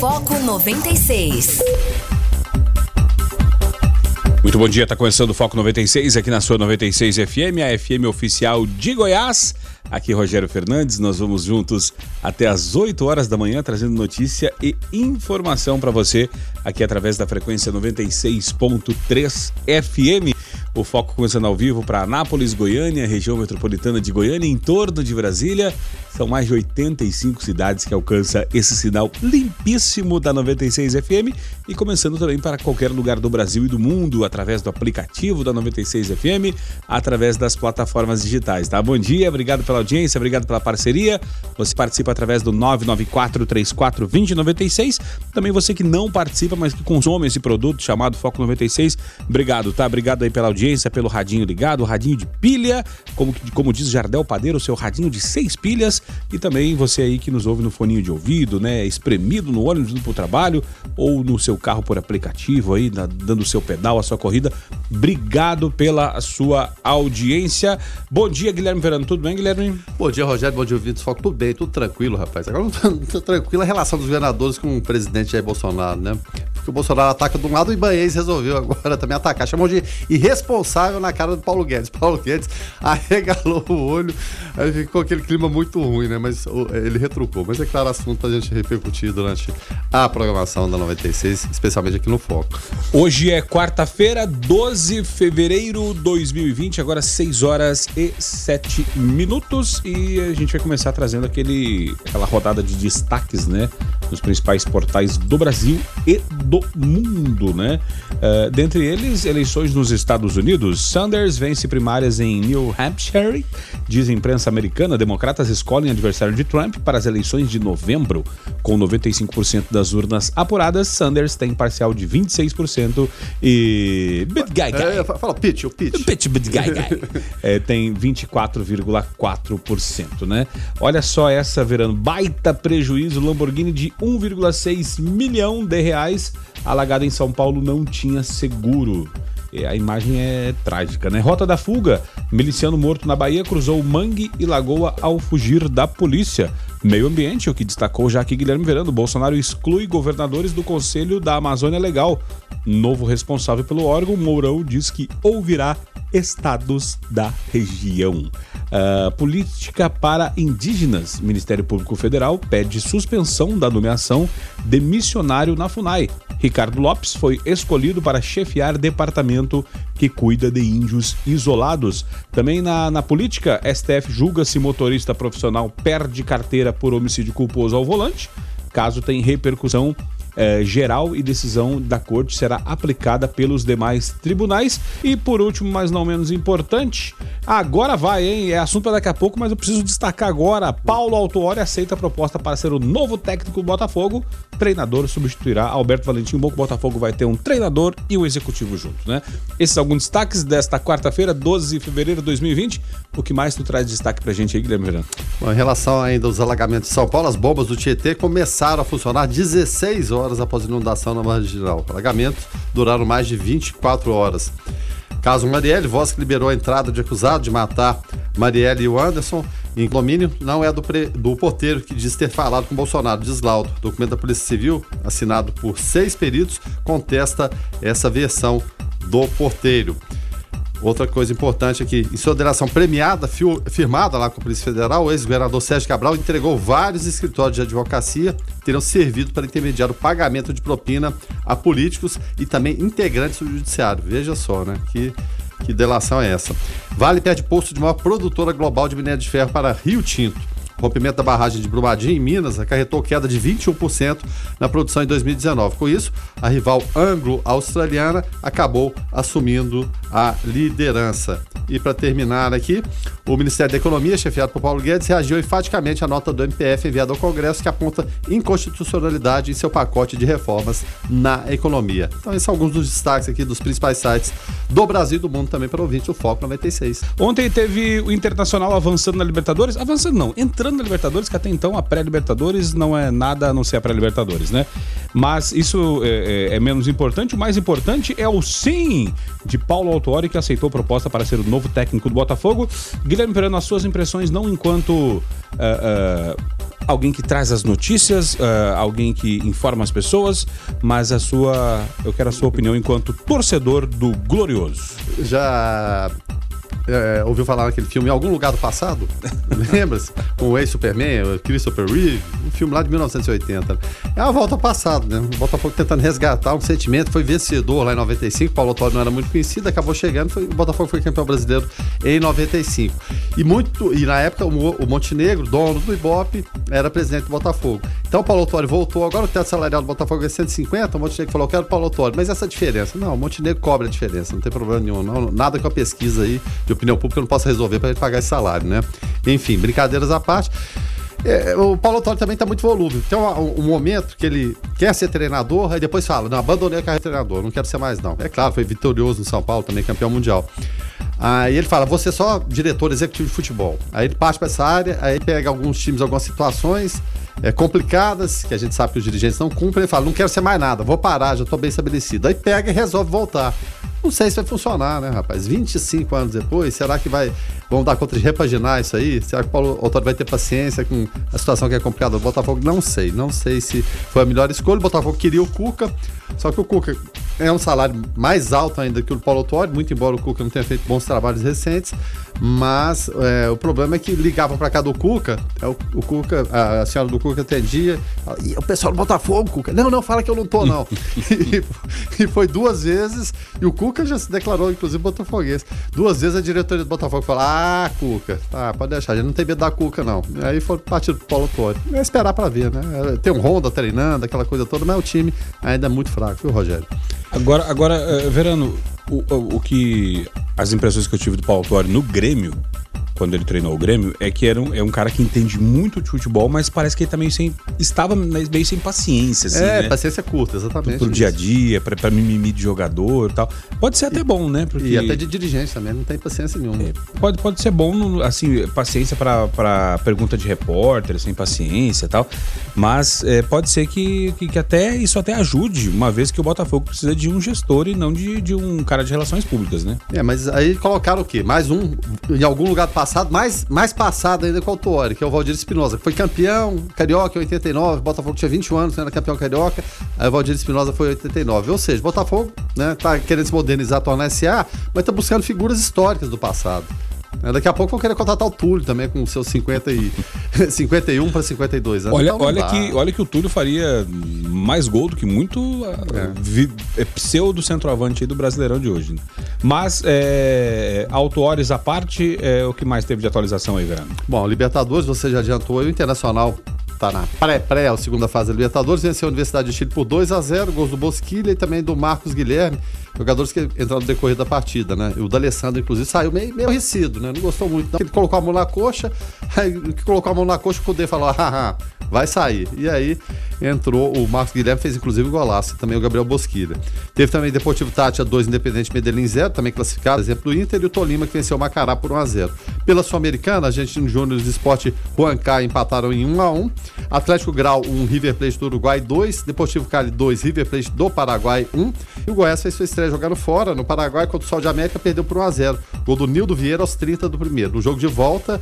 Foco 96. Muito bom dia, está começando o Foco 96 aqui na sua 96 FM, a FM oficial de Goiás. Aqui Rogério Fernandes, nós vamos juntos até às 8 horas da manhã trazendo notícia e informação para você aqui através da frequência 96.3 FM. O foco começando ao vivo para Anápolis, Goiânia, região metropolitana de Goiânia, em torno de Brasília. São mais de 85 cidades que alcança esse sinal limpíssimo da 96 FM e começando também para qualquer lugar do Brasil e do mundo através do aplicativo da 96 FM, através das plataformas digitais, tá? Bom dia, obrigado pela audiência, obrigado pela parceria. Você participa através do 994342096. Também você que não participa, mas que consome esse produto chamado Foco 96, obrigado, tá? Obrigado aí pela audiência, pelo radinho ligado, o radinho de pilha, como, como diz Jardel Padeiro, seu radinho de seis pilhas e também você aí que nos ouve no foninho de ouvido, né? Espremido no ônibus indo pro trabalho ou no seu carro por aplicativo aí, na, dando o seu pedal, a sua corrida. Obrigado pela sua audiência. Bom dia, Guilherme Verano. Tudo bem, Guilherme? Bom dia, Rogério. Bom dia, ouvintes. Foco. Tudo bem, tudo tranquilo, rapaz. Agora tá, tranquilo a relação dos governadores com o presidente Jair Bolsonaro, né? Porque o Bolsonaro ataca de um lado e Ibanez resolveu agora também atacar. Chamou de irresponsável na cara do Paulo Guedes. Paulo Guedes arregalou o olho, aí ficou aquele clima muito ruim, né? Mas ele retrucou. Mas é claro, assunto pra gente repercutir durante a programação da 96, especialmente aqui no Foco. Hoje é quarta-feira, 12 de fevereiro de 2020, agora 6 horas e 7 minutos. E a gente vai começar trazendo aquele, aquela rodada de destaques, né? Nos principais portais do Brasil e do mundo, né? Uh, dentre eles, eleições nos Estados Unidos. Sanders vence primárias em New Hampshire. Diz a imprensa americana, democratas escolhem adversário de Trump para as eleições de novembro. Com 95% das urnas apuradas, Sanders tem parcial de 26% e Big Guy Guy. É, fala pitch, o pitch. Pitch Big Guy Guy. é, tem 24,4%, né? Olha só essa, Verano. Baita prejuízo. Lamborghini de 1,6 milhão de reais. Alagado em São Paulo não tinha seguro. A imagem é trágica, né? Rota da fuga. Miliciano morto na Bahia cruzou mangue e lagoa ao fugir da polícia. Meio Ambiente, o que destacou já aqui Guilherme Verano, Bolsonaro exclui governadores do Conselho da Amazônia Legal. Novo responsável pelo órgão, Mourão diz que ouvirá estados da região. Uh, política para indígenas. Ministério Público Federal pede suspensão da nomeação de missionário na FUNAI. Ricardo Lopes foi escolhido para chefiar departamento que cuida de índios isolados. Também na, na política, STF julga se motorista profissional perde carteira por homicídio culposo ao volante. Caso tem repercussão eh, geral e decisão da corte será aplicada pelos demais tribunais. E por último, mas não menos importante, agora vai, hein? É assunto para daqui a pouco, mas eu preciso destacar agora. Paulo Autuori aceita a proposta para ser o novo técnico do Botafogo. Treinador substituirá Alberto Valentim. Bom que o Botafogo vai ter um treinador e um executivo junto, né? Esses alguns destaques desta quarta-feira, 12 de fevereiro de 2020. O que mais tu traz de destaque pra gente aí, Guilherme Verano? Bom, em relação ainda aos alagamentos de São Paulo, as bombas do Tietê começaram a funcionar 16 horas horas após inundação na marginal. Alagamentos duraram mais de 24 horas. Caso Marielle, voz que liberou a entrada de acusado de matar Marielle e o Anderson em condomínio, não é do, pre, do porteiro que diz ter falado com Bolsonaro, diz Laudo. O documento da Polícia Civil, assinado por seis peritos, contesta essa versão do porteiro. Outra coisa importante é que, em sua delação premiada, firmada lá com a Polícia Federal, o ex-governador Sérgio Cabral entregou vários escritórios de advocacia que terão servido para intermediar o pagamento de propina a políticos e também integrantes do judiciário. Veja só, né? Que, que delação é essa? Vale perde posto de maior produtora global de minério de ferro para Rio Tinto. Rompimento da barragem de Brumadinho, em Minas, acarretou queda de 21% na produção em 2019. Com isso, a rival anglo-australiana acabou assumindo a liderança. E para terminar aqui, o Ministério da Economia, chefiado por Paulo Guedes, reagiu enfaticamente à nota do MPF enviada ao Congresso que aponta inconstitucionalidade em seu pacote de reformas na economia. Então, esses são alguns dos destaques aqui dos principais sites do Brasil e do mundo também para ouvinte o Foco 96. Ontem teve o Internacional avançando na Libertadores, avançando não, entrando na Libertadores, que até então a pré-Libertadores não é nada a não ser a pré-Libertadores, né? Mas isso é, é, é, menos importante. O mais importante é o sim de Paulo Autuori, que aceitou a proposta para ser o novo técnico do Botafogo. Guilherme Perano, as suas impressões não enquanto uh, uh, alguém que traz as notícias, uh, alguém que informa as pessoas, mas a sua, eu quero a sua opinião enquanto torcedor do Glorioso. Já é, ouviu falar naquele filme Em Algum Lugar do Passado? Lembra-se? Com o ex-Superman, o Christopher Reeve, um filme lá de 1980. É uma volta ao passado, né? O Botafogo tentando resgatar um sentimento, foi vencedor lá em 95, o Paulo Autório não era muito conhecido, acabou chegando, foi, o Botafogo foi campeão brasileiro em 95. E muito, e na época o, o Montenegro, dono do Ibope, era presidente do Botafogo. Então o Paulo Autório voltou, agora o teto salarial do Botafogo é 150, o Montenegro falou, eu quero o Paulo Autório, mas essa diferença? Não, o Montenegro cobra a diferença, não tem problema nenhum, não, nada com a pesquisa aí de opinião pública não possa resolver para ele pagar esse salário, né? Enfim, brincadeiras à parte. É, o Paulo Autório também está muito volúvel. Tem um, um, momento que ele quer ser treinador, aí depois fala: não, abandonei a carreira de treinador, não quero ser mais, não. É claro, foi vitorioso no São Paulo, também campeão mundial. Aí ele fala: você é só diretor executivo de futebol. Aí ele parte para essa área, aí pega alguns times, algumas situações é, complicadas, que a gente sabe que os dirigentes não cumprem, ele fala: não quero ser mais nada, vou parar, já estou bem estabelecido. Aí pega e resolve voltar. Não sei se vai funcionar, né, rapaz? 25 anos depois, será que vai. Vão dar conta de repaginar isso aí? Será que o Paulo Autório vai ter paciência com a situação que é complicada do Botafogo? Não sei. Não sei se foi a melhor escolha. O Botafogo queria o Cuca, só que o Cuca é um salário mais alto ainda que o Paulo Autório, muito embora o Cuca não tenha feito bons trabalhos recentes. Mas é, o problema é que ligavam para cá do Cuca, é, o, o, Cuca, a, a, senhora do Cuca atendia, e o pessoal do Botafogo, Cuca, não, não, fala que eu não tô, não. e, e, foi duas vezes, e o Cuca já se declarou, inclusive, botafoguês. Duas vezes a diretoria do Botafogo falou: ah, Cuca, tá, pode deixar, a gente não tem medo da Cuca, não. E aí foi partido pro Paulo Torre. É esperar para ver, né? É, tem um Honda treinando, aquela coisa toda, mas o time ainda é muito fraco, viu, Rogério? Agora, agora eh, Verano, o, o, o que as impressões que eu tive do Paulo Torre no Grêmio quando ele treinou o Grêmio, é que era um, é um cara que entende muito de futebol, mas parece que ele também sem, estava meio sem paciência, assim, É, né? paciência curta, exatamente. Pro, pro dia a dia, pra, pra mimimi de jogador e tal. Pode ser até e, bom, né? Porque... E até de dirigente também, não tem paciência nenhuma. É, pode, pode ser bom, assim, paciência pra, pra pergunta de repórter, sem paciência e tal, mas é, pode ser que, que, que, até isso até ajude, uma vez que o Botafogo precisa de um gestor e não de, de um cara de relações públicas, né? É, mas aí colocaram o quê? Mais um, em algum lugar passado, mais, mais passado ainda com o Autori, que é o Valdir Espinosa, que foi campeão carioca em 89, Botafogo tinha 21 anos, era campeão carioca, aí o Valdir Espinosa foi em 89. Ou seja, Botafogo né, tá querendo se modernizar, tornar SA, mas tá buscando figuras históricas do passado. É, daqui a pouco vão querer contratar o Túlio também com seus 50 e 51 para 52 anos. Olha, então, olha, que, olha que o Túlio faria mais gol do que muito é. Vi, é, pseudo centroavante aí do Brasileirão de hoje. Né? Mas, é, auto-horas à parte, é, o que mais teve de atualização aí, Verano? Bom, Libertadores, você já adiantou, o Internacional tá na pré-pré, a segunda fase da Libertadores, venceu a Universidade de Chile por 2 a 0 gols do Bosquilha e também do Marcos Guilherme, jogadores que entraram no decorrer da partida, né? O D'Alessandro, inclusive, saiu meio, meio recido, né? Não gostou muito. Não. Ele colocou a mão na coxa, aí que colocou a mão na coxa, o Cudê falou, haha, vai sair. E aí entrou o Marcos Guilherme, fez inclusive o golaço, e também o Gabriel Bosquilha. Teve também Deportivo Tátia 2, Independente Medellín 0, também classificado, exemplo do Inter, e o Tolima que venceu o Macará por 1 a 0 Pela Sul-Americana, Argentino Júnior do Esporte Huanca empataram em 1 a 1 Atlético Grau 1, River Plate do Uruguai 2, Deportivo Cali 2, River Plate do Paraguai 1. E o Goiás fez sua estreia jogando fora no Paraguai contra o Sol de América, perdeu por 1 a 0 Gol do Nildo Vieira aos 30 do primeiro. No jogo de volta,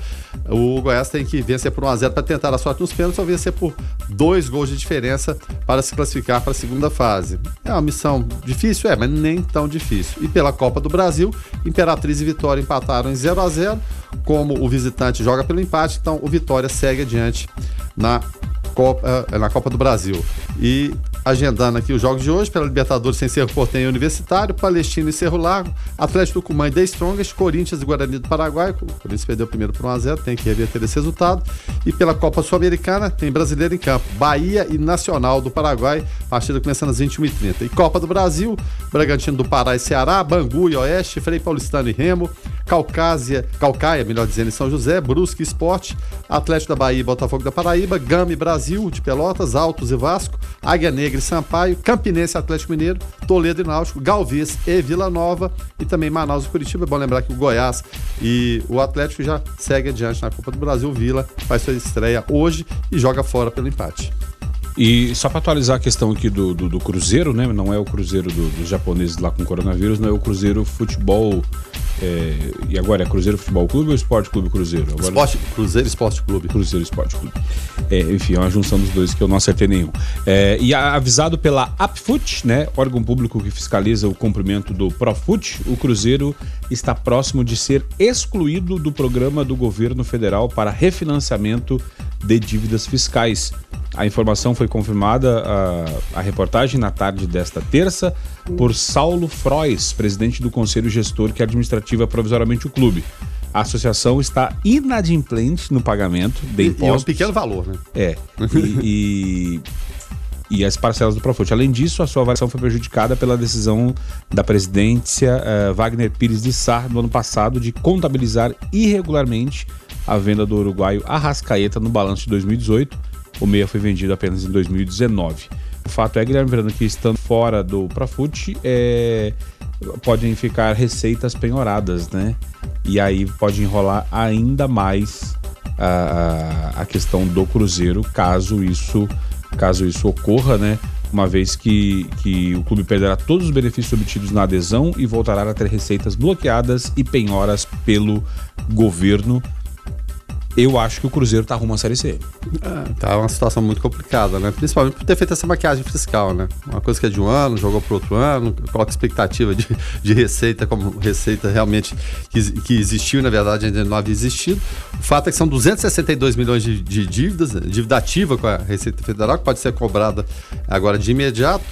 o Goiás tem que vencer por 1 a 0 para tentar a sorte nos pênaltis ou vencer por dois gols de diferença para se classificar para a segunda fase. É uma missão difícil, é, mas nem tão difícil. E pela Copa do Brasil, Imperatriz e Vitória empataram em 0 a 0 Como o visitante joga pelo empate, então o Vitória segue adiante na Copa, eh, na Copa do Brasil. E agendando aqui os jogos de hoje, pela Libertadores sem Cerro Portenho Universitário, Palestino e Cerro Largo, Atlético Tucumã e The Strongest, Corinthians e Guarani do Paraguai, o Corinthians perdeu primeiro por 1x0, tem que reverter esse resultado. E pela Copa Sul-Americana, tem brasileiro em campo, Bahia e Nacional do Paraguai, partida começando às 21h30. E Copa do Brasil, Bragantino do Pará e Ceará, Bangu e Oeste, Frei Paulistano e Remo, Caucásia, Calcaia, melhor dizendo, em São José, Brusque Esporte, Atlético da Bahia e Botafogo da Paraíba, Gama e Brasil de Pelotas, Altos e Vasco, Águia Negra e Sampaio, Campinense Atlético Mineiro, Toledo e Náutico, Galvez e Vila Nova e também Manaus e Curitiba. É bom lembrar que o Goiás e o Atlético já segue adiante na Copa do Brasil. Vila faz sua estreia hoje e joga fora pelo empate. E só para atualizar a questão aqui do, do, do, Cruzeiro, né? Não é o Cruzeiro do, dos japoneses lá com coronavírus, não é o Cruzeiro Futebol É, e agora é Cruzeiro Futebol Clube ou Esporte Clube Cruzeiro? Agora... Esporte, Cruzeiro Esporte Clube. Cruzeiro Esporte Clube. É, enfim, é uma junção dos dois que eu não acertei nenhum. É, e avisado pela Apfut, né, órgão público que fiscaliza o cumprimento do Profut, o Cruzeiro está próximo de ser excluído do programa do governo federal para refinanciamento de dívidas fiscais. A informação foi confirmada, a, a reportagem na tarde desta terça, por Saulo Frois, presidente do Conselho Gestor que administrativa provisoriamente o clube. A associação está inadimplente no pagamento de impostos. E é um pequeno valor, né? É. E, e, e as parcelas do Profut. Além disso, a sua avaliação foi prejudicada pela decisão da presidência uh, Wagner Pires de Sá no ano passado de contabilizar irregularmente a venda do uruguaio Arrascaeta no balanço de 2018. O meia foi vendido apenas em 2019. O fato é, Guilherme Verano, que estando fora do Profut, é, podem ficar receitas penhoradas, né? E aí pode enrolar ainda mais a, a questão do Cruzeiro, caso isso, caso isso ocorra, né? Uma vez que, que o clube perderá todos os benefícios obtidos na adesão e voltará a ter receitas bloqueadas e penhoras pelo governo eu acho que o Cruzeiro tá rumo à Série C. É, tá uma situação muito complicada, né? Principalmente por ter feito essa maquiagem fiscal, né? Uma coisa que é de um ano, jogou para outro ano, coloca expectativa de, de receita como receita realmente que, que existiu, na verdade ainda não havia existido. O fato é que são 262 milhões de, de dívidas, dívida ativa com a Receita Federal, que pode ser cobrada agora de imediato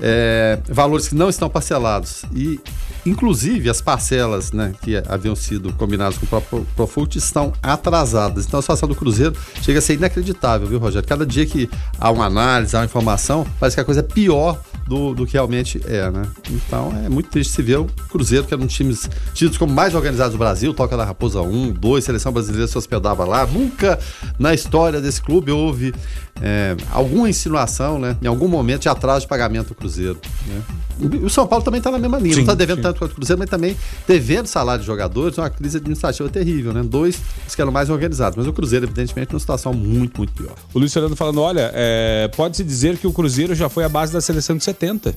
é, valores que não estão parcelados e inclusive as parcelas né, que haviam sido combinadas com o Profut estão atrasadas. Então a situação do Cruzeiro chega a ser inacreditável, viu, Rogério? Cada dia que há uma análise, há uma informação, parece que a coisa é pior do, do que realmente é, né? Então é muito triste se ver o Cruzeiro, que era um time tidos como mais organizados do Brasil, toca da Raposa 1, 2, seleção brasileira se hospedava lá. Nunca na história desse clube houve é, alguma insinuação, né? Em algum momento de atraso de pagamento do Cruzeiro. Né? O São Paulo também está na mesma linha, sim, não está devendo sim. tanto quanto o Cruzeiro, mas também devendo salário de jogadores, uma crise administrativa terrível, né? Dois que eram mais organizados, mas o Cruzeiro, evidentemente, numa situação muito, muito pior. O Luiz Fernando falando: olha, é, pode-se dizer que o Cruzeiro já foi a base da seleção de 70.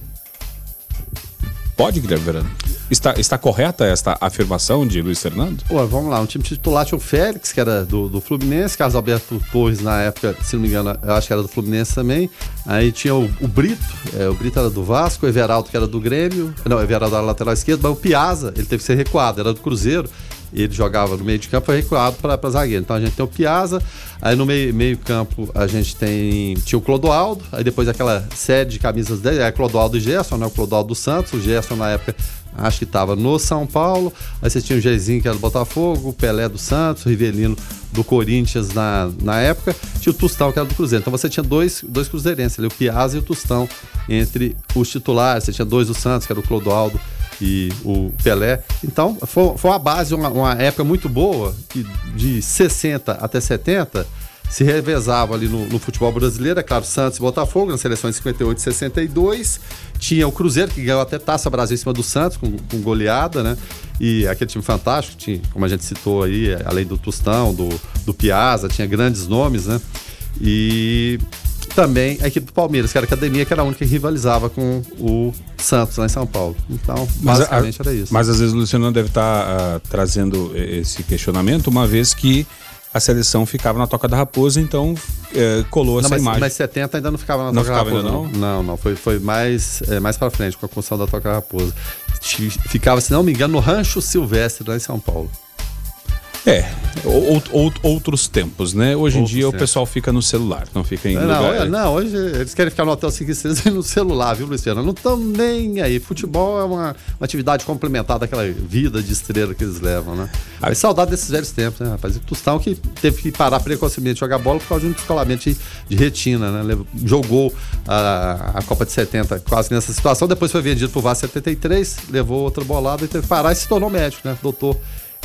Pode, Guilherme Verano? Está, está correta esta afirmação de Luiz Fernando? Pô, vamos lá, um time titular tinha o Félix, que era do, do Fluminense, Carlos Alberto Torres, na época, se não me engano, eu acho que era do Fluminense também. Aí tinha o, o Brito, é, o Brito era do Vasco, o Everaldo, que era do Grêmio. Não, o Everaldo era lateral esquerdo, mas o Piazza, ele teve que ser recuado, era do Cruzeiro ele jogava no meio de campo, foi recuado para zagueiro. Então a gente tem o Piazza, aí no meio, meio campo a gente tem tinha o Clodoaldo, aí depois aquela série de camisas dele, é Clodoaldo e Gerson, né? O Clodoaldo dos Santos, o Gerson na época acho que estava no São Paulo, aí você tinha o Jezinho que era do Botafogo, o Pelé do Santos, o Rivelino do Corinthians na, na época, tinha o Tustão que era do Cruzeiro. Então você tinha dois, dois cruzeirenses ali, o Piazza e o Tustão entre os titulares, você tinha dois do Santos, que era o Clodoaldo e o Pelé. Então, foi, foi uma base, uma, uma época muito boa, que de 60 até 70 se revezava ali no, no, futebol brasileiro, é claro, Santos e Botafogo, nas seleções de 58 e 62. Tinha o Cruzeiro, que ganhou até Taça Brasil em cima do Santos, com, com goleada, né? E aquele time fantástico, tinha, como a gente citou aí, além do Tostão, do, do Piazza, tinha grandes nomes, né? E também a equipe do Palmeiras, que era a academia, que era a única que rivalizava com o Santos lá em São Paulo. Então, basicamente mas, era isso. Mas às vezes o Luciano deve estar tá, uh, trazendo esse questionamento, uma vez que a seleção ficava na Toca da Raposa, então é, colou não, essa mas, imagem. Mas 70 ainda não ficava na não Toca da Raposa. Não, não, não. Foi, foi mais, é, mais para frente com a construção da Toca da Raposa. Ficava, se não me engano, no Rancho Silvestre, lá em São Paulo. É, ou, ou, outros tempos, né? Hoje outros em dia tempos. o pessoal fica no celular, não fica em não, lugar... Não, hoje eles querem ficar no hotel 5 estrelas no celular, viu, Luciano? Não estão nem aí. Futebol é uma, uma, atividade complementar daquela vida de estrela que eles levam, né? Mas saudade desses velhos tempos, né, rapaz? E o Tostão que teve que parar precocemente de jogar bola por causa de um descolamento de, de retina, né? Jogou a, a Copa de 70 quase nessa situação, depois foi vendido pro Vasco 73, levou outra bolada e teve que parar e se tornou médico, né? Doutor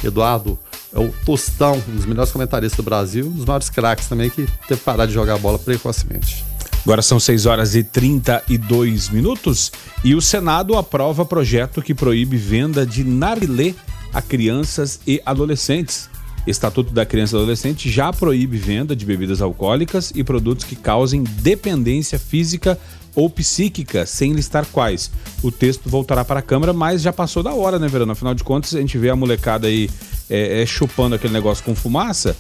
Eduardo é o Tostão, um dos melhores comentaristas do Brasil, um dos maiores craques também que teve que parar de jogar bola precocemente. Agora são 6 horas e 32 minutos e o Senado aprova projeto que proíbe venda de narilê a crianças e adolescentes. Estatuto da Criança e Adolescente já proíbe venda de bebidas alcoólicas e produtos que causem dependência física ou psíquica, sem listar quais. O texto voltará para a Câmara, mas já passou da hora, né, Verano? Afinal de contas, a gente vê a molecada aí é, é, chupando aquele negócio com fumaça.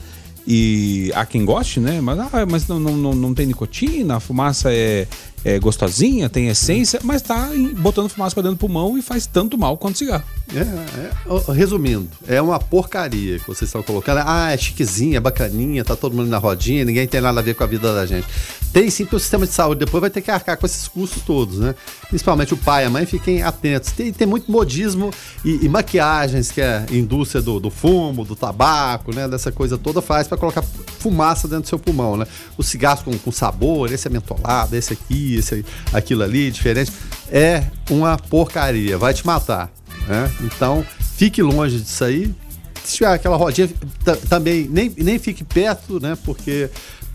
E há quem goste, né? Mas, ah, mas não, não, não tem nicotina, a fumaça é, é gostosinha, tem essência, mas tá botando fumaça para dentro do pulmão e faz tanto mal quanto cigarro. É, é, resumindo, é uma porcaria que vocês estão colocando. Ah, é chiquezinha, é bacaninha, tá todo mundo na rodinha, ninguém tem nada a ver com a vida da gente. Tem sim, porque o sistema de saúde depois vai ter que arcar com esses custos todos, né? Principalmente o pai e a mãe, fiquem atentos. Tem, tem muito modismo e, e maquiagens que a indústria do, do, fumo, do tabaco, né? Dessa coisa toda faz para colocar fumaça dentro do seu pulmão, né? Os cigarros com, com sabor, esse é mentolado, esse aqui, esse aquilo ali, diferente. É uma porcaria, vai te matar. Né? Então, fique longe disso aí. Se tiver aquela rodinha, também nem, nem fique perto, né? Porque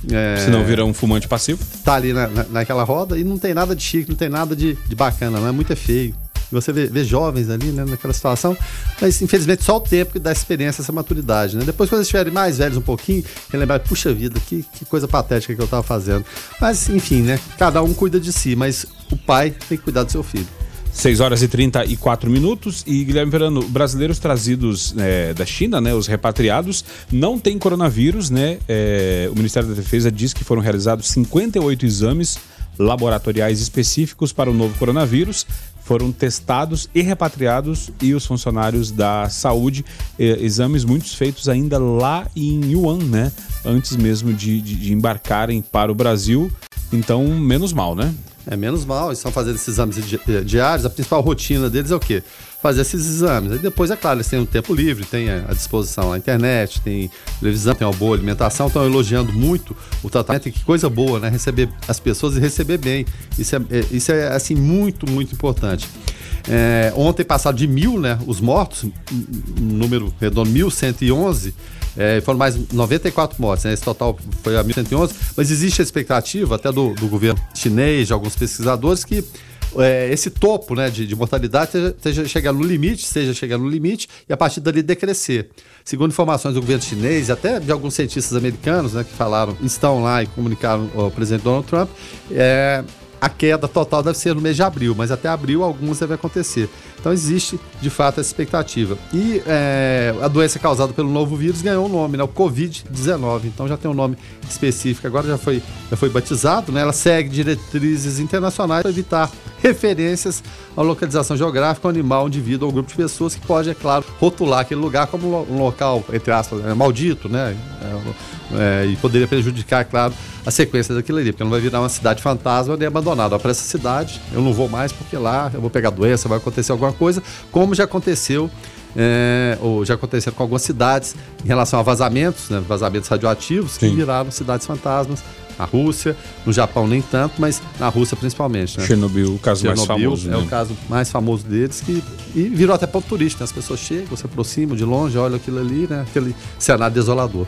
é, Senão vira um fumante passivo. Tá ali na, na, naquela roda e não tem nada de chique, não tem nada de, de bacana, não é muito é feio. Você vê, vê, jovens ali, né, naquela situação, mas infelizmente só o tempo que dá experiência, essa maturidade, né? Depois, quando eles estiverem mais velhos um pouquinho, relembrar, puxa vida, que, que coisa patética que eu tava fazendo. Mas, enfim, né? Cada um cuida de si, mas o pai tem que cuidar do seu filho. 6 horas e 34 minutos. E Guilherme Verano, brasileiros trazidos é, da China, né, os repatriados, não têm coronavírus, né? É, o Ministério da Defesa diz que foram realizados 58 exames laboratoriais específicos para o novo coronavírus. Foram testados e repatriados e os funcionários da saúde, eh, exames muitos feitos ainda lá em Yuan, né? Antes mesmo de, de, de embarcarem para o Brasil. Então, menos mal, né? É menos mal, eles estão fazendo esses exames eh, diários. A principal rotina deles é o quê? Fazer esses exames. Aí depois, é claro, eles têm um tempo livre, têm à disposição a internet, tem televisão, tem uma boa alimentação, estão elogiando muito o tratamento. E que coisa boa, né? Receber as pessoas e receber bem. Isso é, é isso é assim, muito, muito importante. É, ontem passaram de mil, né? Os mortos, número redondo, 1.111. É, foram mais 94 mortes, né? Esse total foi a 1.111, mas existe a expectativa até do, do governo chinês, de alguns pesquisadores, que é, esse topo né, de, de mortalidade esteja chegando no limite, esteja chegando no limite e a partir dali decrescer. Segundo informações do governo chinês e até de alguns cientistas americanos né, que falaram, estão lá e comunicaram ao presidente Donald Trump, é, a queda total deve ser no mês de abril, mas até abril alguns devem acontecer. Então existe de fato essa expectativa. E é, a doença causada pelo novo vírus ganhou um nome, né? O Covid-19. Então já tem um nome específico, agora já foi, já foi batizado, né? Ela segue diretrizes internacionais para evitar referências à localização geográfica, ao animal, indivíduo ou grupo de pessoas que pode, é claro, rotular aquele lugar como um local, entre aspas, é, maldito, né? É, é, e poderia prejudicar, claro, a sequência daquilo ali, porque não vai virar uma cidade fantasma nem abandonada. Para essa cidade, eu não vou mais porque lá eu vou pegar doença, vai acontecer alguma coisa, como já aconteceu é, ou já aconteceu com algumas cidades em relação a vazamentos, né, vazamentos radioativos que Sim. viraram cidades fantasmas. Na Rússia, no Japão nem tanto, mas na Rússia principalmente. Né? Chernobyl, o caso Chernobyl mais famoso. É né? o caso mais famoso deles, que e virou até ponto turístico. Né? As pessoas chegam, se aproximam de longe, olham aquilo ali, né? aquele cenário desolador.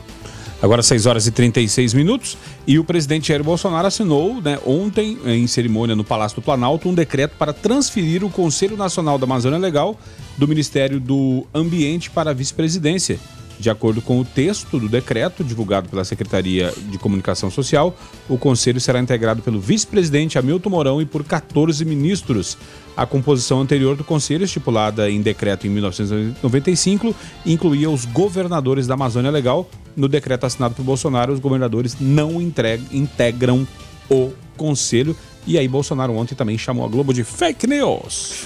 Agora 6 horas e 36 minutos e o presidente Jair Bolsonaro assinou né, ontem, em cerimônia no Palácio do Planalto, um decreto para transferir o Conselho Nacional da Amazônia Legal do Ministério do Ambiente para a vice-presidência. De acordo com o texto do decreto divulgado pela Secretaria de Comunicação Social, o conselho será integrado pelo vice-presidente Hamilton Mourão e por 14 ministros. A composição anterior do conselho, estipulada em decreto em 1995, incluía os governadores da Amazônia Legal. No decreto assinado por Bolsonaro, os governadores não integram o conselho. E aí Bolsonaro ontem também chamou a Globo de fake news.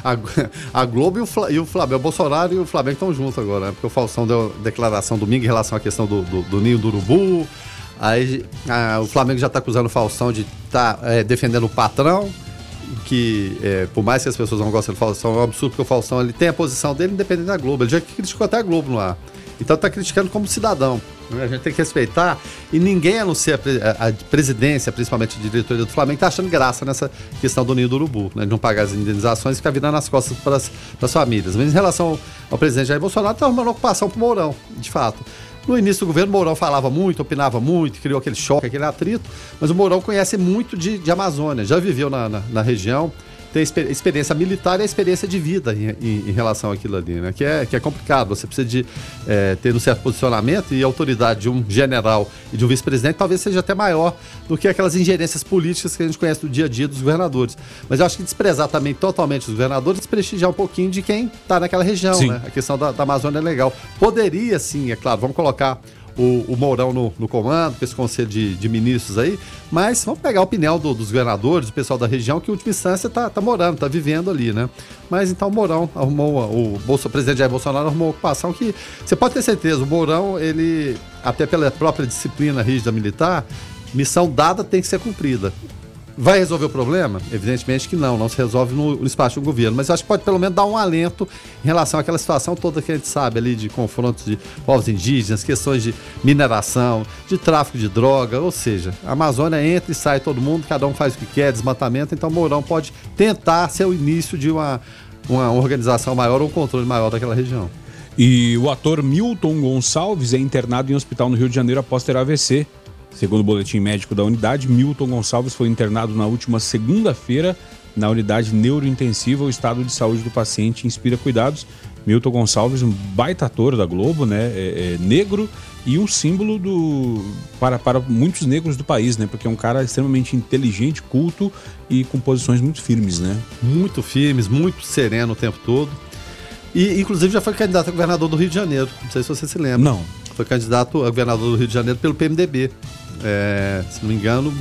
a, Globo e o, Fla, e o Flamengo, o Bolsonaro e o Flamengo estão juntos agora, né? Porque o Falsão deu declaração domingo em relação à questão do, do, do ninho do urubu. Aí a, o Flamengo já está acusando o Falsão de estar tá, é, defendendo o patrão que, é, por mais que as pessoas não gostem do Faustão, é um absurdo porque o Faustão ele tem a posição dele independente da Globo. Ele já criticou até a Globo no ar. Então está criticando como cidadão. Né? A gente tem que respeitar. E ninguém, a não ser a, presidência, principalmente a diretoria do Flamengo, está achando graça nessa questão do ninho do urubu, né? de não pagar as indenizações e ficar virando as costas para as, famílias. Mas em relação ao, presidente Jair Bolsonaro, está arrumando ocupação para o Mourão, de fato. No início do governo, o Mourão falava muito, opinava muito, criou aquele choque, aquele atrito, mas o Mourão conhece muito de, de Amazônia, já viveu na, na, na região, tem experiência militar e a experiência de vida em, em, em, relação àquilo ali, né? Que é, que é complicado. Você precisa de é, ter um certo posicionamento e a autoridade de um general e de um vice-presidente talvez seja até maior do que aquelas ingerências políticas que a gente conhece do dia a dia dos governadores. Mas eu acho que desprezar também totalmente os governadores, desprestigiar um pouquinho de quem está naquela região, sim. né? A questão da, da Amazônia é legal. Poderia, sim, é claro, vamos colocar o, o Mourão no, no comando, com esse conselho de, de, ministros aí, mas vamos pegar a opinião do, dos governadores, do pessoal da região, que em última instância está tá morando, está vivendo ali, né? Mas então o Mourão arrumou, o, Bolsa, o presidente Jair Bolsonaro arrumou uma ocupação que você pode ter certeza, o Mourão, ele, até pela própria disciplina rígida militar, missão dada tem que ser cumprida. Vai resolver o problema? Evidentemente que não, não se resolve no, espaço um governo, mas acho que pode pelo menos dar um alento em relação àquela situação toda que a gente sabe ali de confrontos de povos indígenas, questões de mineração, de tráfico de droga, ou seja, a Amazônia entra e sai todo mundo, cada um faz o que quer, desmatamento, então Mourão pode tentar ser o início de uma, uma organização maior ou um controle maior daquela região. E o ator Milton Gonçalves é internado em hospital no Rio de Janeiro após ter AVC. Segundo o boletim médico da unidade, Milton Gonçalves foi internado na última segunda-feira na unidade neurointensiva. O estado de saúde do paciente inspira cuidados. Milton Gonçalves, um baita ator da Globo, né? É, é, negro e um símbolo do para, para muitos negros do país, né? Porque é um cara extremamente inteligente, culto e com posições muito firmes, né? Muito firmes, muito sereno o tempo todo. E inclusive já foi candidato a governador do Rio de Janeiro. Não sei se você se lembra. Não. Foi candidato a governador do Rio de Janeiro pelo PMDB é, se não me engano,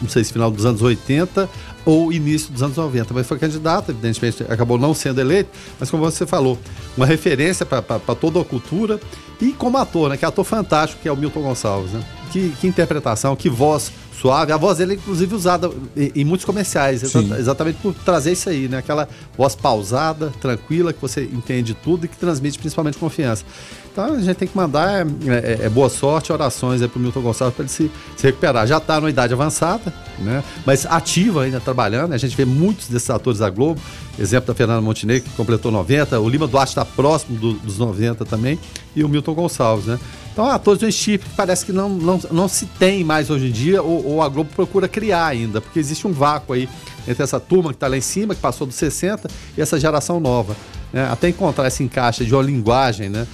não sei se final dos anos 80 ou início dos anos 90, mas foi candidato, evidentemente acabou não sendo eleito, mas como você falou, uma referência para toda a cultura e como ator, né, que é ator fantástico, que é o Milton Gonçalves, né? Que, que interpretação, que voz suave. A voz dele é inclusive usada em, em muitos comerciais, exatamente por trazer isso aí, né? Aquela voz pausada, tranquila, que você entende tudo e que transmite principalmente confiança. Então a gente tem que mandar é, é, é boa sorte, orações para o Milton Gonçalves para ele se, se, recuperar. Já está numa idade avançada, né? mas ativa ainda trabalhando. A gente vê muitos desses atores da Globo, exemplo da Fernanda Montenegro, que completou 90, o Lima Duarte está próximo do, dos 90 também, e o Milton Gonçalves. Né? Então, atores de chip que parece que não, não, não se tem mais hoje em dia, ou, ou a Globo procura criar ainda, porque existe um vácuo aí entre essa turma que está lá em cima, que passou dos 60, e essa geração nova. Né? Até encontrar esse encaixe de uma linguagem, né?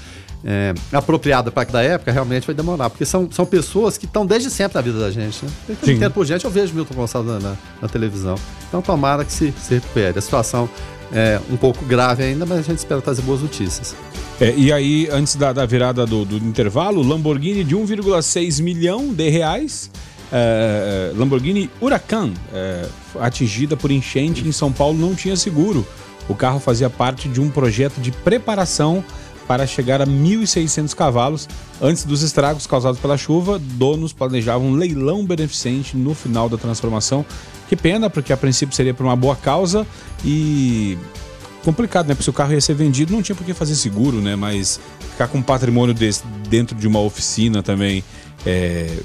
É, apropriada para da época, realmente vai demorar. Porque são, são pessoas que estão desde sempre na vida da gente. Né? Tem tempo por gente, eu vejo Milton Gonçalves na, na, na, televisão. Então tomara que se, se recupere. A situação é um pouco grave ainda, mas a gente espera trazer boas notícias. É, e aí, antes da, da virada do, do, intervalo, Lamborghini de 1,6 milhão de reais. É, Lamborghini Huracan, é, atingida por enchente em São Paulo, não tinha seguro. O carro fazia parte de um projeto de preparação para chegar a 1.600 cavalos. Antes dos estragos causados pela chuva, donos planejavam um leilão beneficente no final da transformação. Que pena, porque a princípio seria por uma boa causa e complicado, né? Porque se o carro ia ser vendido, não tinha por que fazer seguro, né? Mas ficar com um patrimônio desse dentro de uma oficina também, é,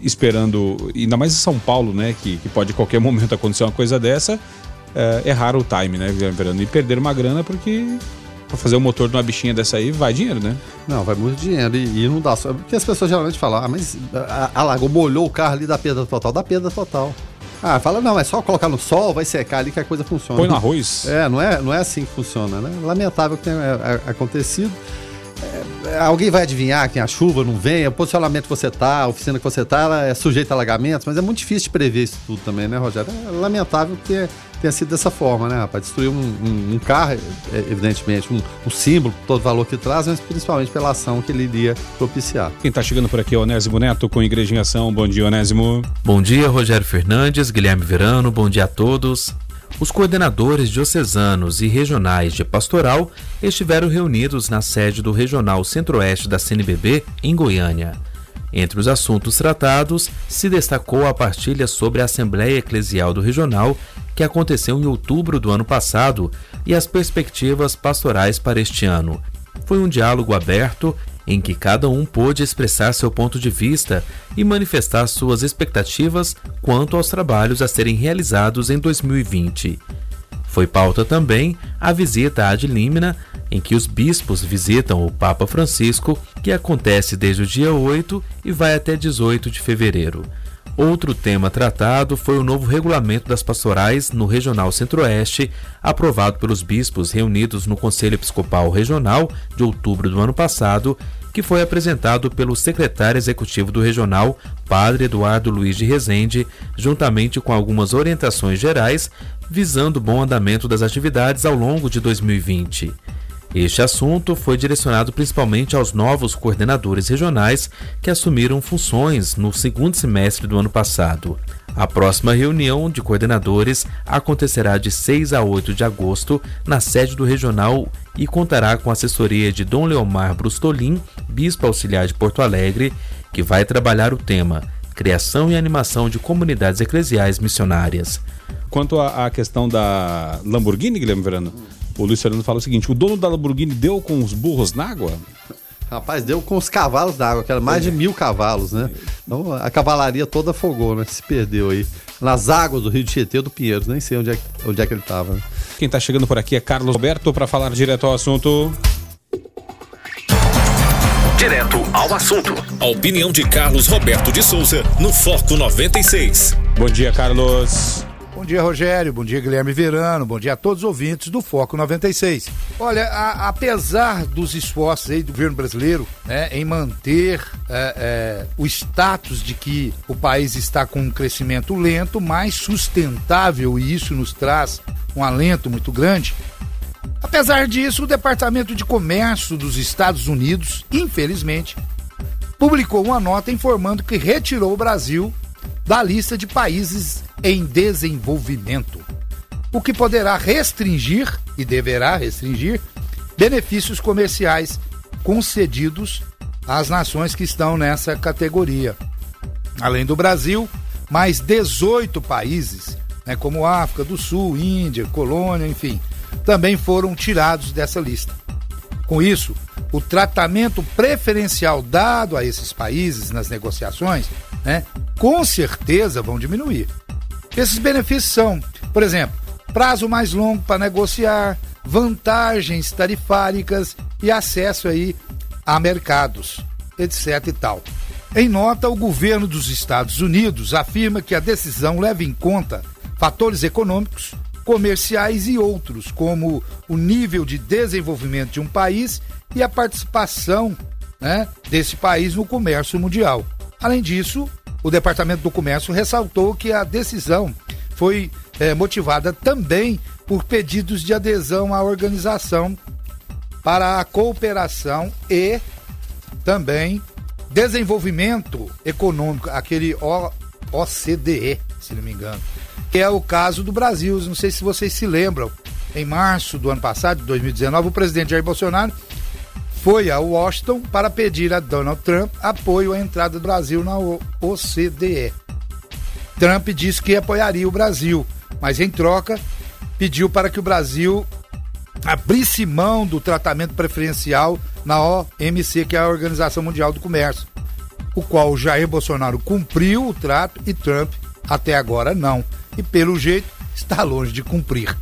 esperando, ainda mais em São Paulo, né? Que, que pode a qualquer momento acontecer uma coisa dessa, é, errar o time, né? E perder uma grana porque Pra fazer o motor de uma bichinha dessa aí, vai dinheiro, né? Não, vai muito dinheiro e, e não dá só. Porque as pessoas geralmente falam, ah, mas alagou, molhou o carro ali, dá perda total. Dá perda total. Ah, fala, não, é só colocar no sol, vai secar ali que a coisa funciona. Põe no arroz. É, não é, não é assim que funciona, né? Lamentável que tenha é, acontecido. É, alguém vai adivinhar que a chuva não vem, o posicionamento que você tá, a oficina que você tá, ela é sujeita a alagamentos, mas é muito difícil de prever isso tudo também, né, Rogério? É lamentável que tenha sido dessa forma, né, rapaz? Destruir um, um, um carro, é, evidentemente, um, um, símbolo, todo o valor que traz, mas principalmente pela ação que ele iria propiciar. Quem está chegando por aqui é o Onésimo Neto com Igreja em Ação. Bom dia, Onésimo. Bom dia, Rogério Fernandes, Guilherme Verano, bom dia a todos. Os coordenadores diocesanos e regionais de pastoral estiveram reunidos na sede do Regional Centro-Oeste da CNBB, em Goiânia. Entre os assuntos tratados, se destacou a partilha sobre a Assembleia Eclesial do Regional, que aconteceu em outubro do ano passado, e as perspectivas pastorais para este ano. Foi um diálogo aberto em que cada um pôde expressar seu ponto de vista e manifestar suas expectativas quanto aos trabalhos a serem realizados em 2020. Foi pauta também a visita ad limina, em que os bispos visitam o Papa Francisco, que acontece desde o dia 8 e vai até 18 de fevereiro. Outro tema tratado foi o novo regulamento das pastorais no Regional Centro-Oeste, aprovado pelos bispos reunidos no Conselho Episcopal Regional de outubro do ano passado, que foi apresentado pelo secretário executivo do Regional, Padre Eduardo Luiz de Rezende, juntamente com algumas orientações gerais, visando o bom andamento das atividades ao longo de 2020. Este assunto foi direcionado principalmente aos novos coordenadores regionais que assumiram funções no segundo semestre do ano passado. A próxima reunião de coordenadores acontecerá de 6 a 8 de agosto na sede do regional e contará com a assessoria de Dom Leomar Brustolin, bispo auxiliar de Porto Alegre, que vai trabalhar o tema Criação e animação de comunidades eclesiais missionárias. Quanto à questão da Lamborghini, Guilherme Verano, o Luiz Fernando fala o seguinte: o dono da Lamborghini deu com os burros na água? Rapaz, deu com os cavalos da água, que era mais de mil cavalos, né? Então a cavalaria toda afogou, né? Se perdeu aí. Nas águas do Rio de Tietê do Pinheiros, nem sei onde é, onde é que ele estava. Né? Quem está chegando por aqui é Carlos Roberto para falar direto ao assunto. Direto ao assunto. A opinião de Carlos Roberto de Souza no Foco 96. Bom dia, Carlos. Bom dia, Rogério. Bom dia, Guilherme Verano. Bom dia a todos os ouvintes do Foco 96. Olha, a, apesar dos esforços aí do governo brasileiro né, em manter é, é, o status de que o país está com um crescimento lento, mais sustentável, e isso nos traz um alento muito grande. Apesar disso, o Departamento de Comércio dos Estados Unidos, infelizmente, publicou uma nota informando que retirou o Brasil da lista de países em desenvolvimento, o que poderá restringir e deverá restringir benefícios comerciais concedidos às nações que estão nessa categoria. Além do Brasil, mais 18 países, né, como África do Sul, Índia, Colônia, enfim, também foram tirados dessa lista. Com isso, o tratamento preferencial dado a esses países nas negociações, né, com certeza vão diminuir. Esses benefícios são, por exemplo, prazo mais longo para negociar, vantagens tarifárias e acesso aí a mercados, etc e tal. Em nota, o governo dos Estados Unidos afirma que a decisão leva em conta fatores econômicos, comerciais e outros, como o nível de desenvolvimento de um país e a participação né, desse país no comércio mundial. Além disso, o Departamento do Comércio ressaltou que a decisão foi é, motivada também por pedidos de adesão à organização para a cooperação e também desenvolvimento econômico, aquele o, OCDE, se não me engano, que é o caso do Brasil. Não sei se vocês se lembram, em março do ano passado, de 2019, o presidente Jair Bolsonaro foi a Washington para pedir a Donald Trump apoio à entrada do Brasil na OCDE. Trump disse que apoiaria o Brasil, mas em troca pediu para que o Brasil abrisse mão do tratamento preferencial na OMC, que é a Organização Mundial do Comércio, o qual Jair Bolsonaro cumpriu o trato e Trump até agora não, e pelo jeito está longe de cumprir.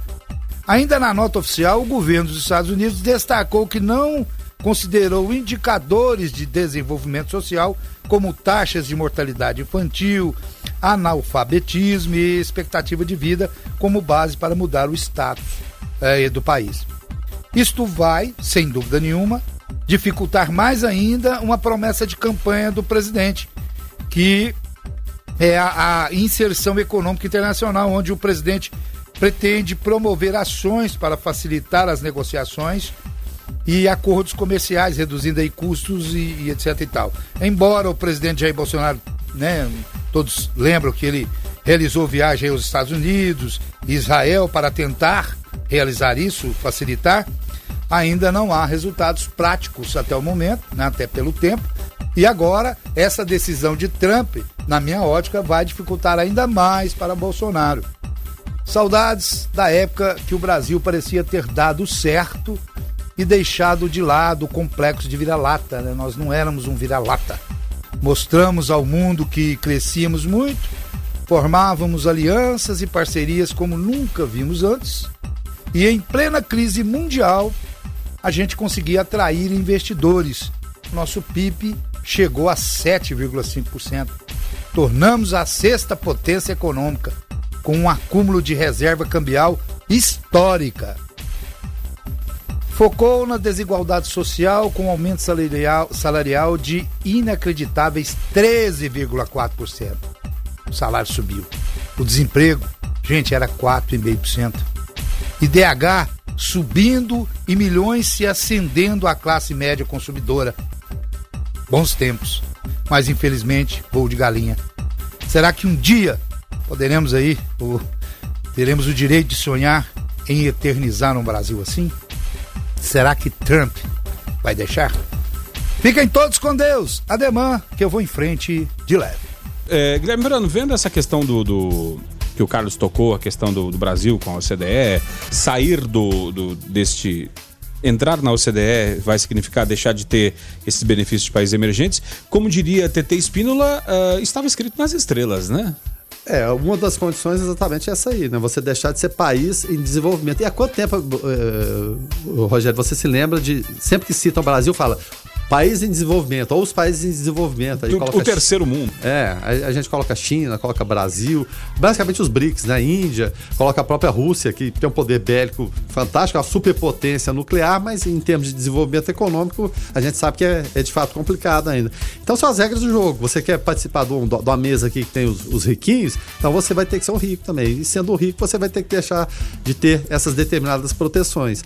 Ainda na nota oficial, o governo dos Estados Unidos destacou que não considerou indicadores de desenvolvimento social como taxas de mortalidade infantil, analfabetismo e expectativa de vida como base para mudar o status é, do país. Isto vai, sem dúvida nenhuma, dificultar mais ainda uma promessa de campanha do presidente, que é a, a inserção econômica internacional, onde o presidente pretende promover ações para facilitar as negociações e acordos comerciais, reduzindo aí custos e, e, etc e tal. Embora o presidente Jair Bolsonaro, né, todos lembram que ele realizou viagem aos Estados Unidos, Israel para tentar realizar isso, facilitar, ainda não há resultados práticos até o momento, né, até pelo tempo. E agora, essa decisão de Trump, na minha ótica, vai dificultar ainda mais para Bolsonaro. Saudades da época que o Brasil parecia ter dado certo e deixado de lado o complexo de vira-lata. Né? Nós não éramos um vira-lata. Mostramos ao mundo que crescíamos muito, formávamos alianças e parcerias como nunca vimos antes, e em plena crise mundial, a gente conseguia atrair investidores. Nosso PIB chegou a 7,5%. tornamos a sexta potência econômica, com um acúmulo de reserva cambial histórica. Focou na desigualdade social com um aumento salarial, salarial de inacreditáveis 13,4%. O salário subiu. O desemprego, gente, era 4,5%. IDH subindo e milhões se acendendo à classe média consumidora. Bons tempos, mas infelizmente, voo de galinha. Será que um dia poderemos aí, ou teremos o direito de sonhar em eternizar um Brasil assim? Será que Trump vai deixar? Fiquem todos com Deus. Ademã, que eu vou em frente de leve. É, Guilherme Verano, vendo essa questão do, do que o Carlos tocou, a questão do, do Brasil com a OCDE, sair do, do, deste. Entrar na OCDE vai significar deixar de ter esses benefícios de países emergentes. Como diria TT Espínola, uh, estava escrito nas estrelas, né? É, uma das condições é exatamente essa aí, né? Você deixar de ser país em desenvolvimento. E há quanto tempo, uh, Rogério, você se lembra de. Sempre que cita o Brasil, fala país em desenvolvimento, ou os países em desenvolvimento. O, terceiro mundo. É, a, a, gente coloca China, coloca Brasil, basicamente os BRICS, né? Índia, coloca a própria Rússia, que tem um poder bélico fantástico, uma superpotência nuclear, mas em termos de desenvolvimento econômico, a gente sabe que é, é de fato complicado ainda. Então são as regras do jogo. Você quer participar de uma mesa aqui que tem os, os riquinhos, então você vai ter que ser um rico também. E sendo rico, você vai ter que deixar de ter essas determinadas proteções.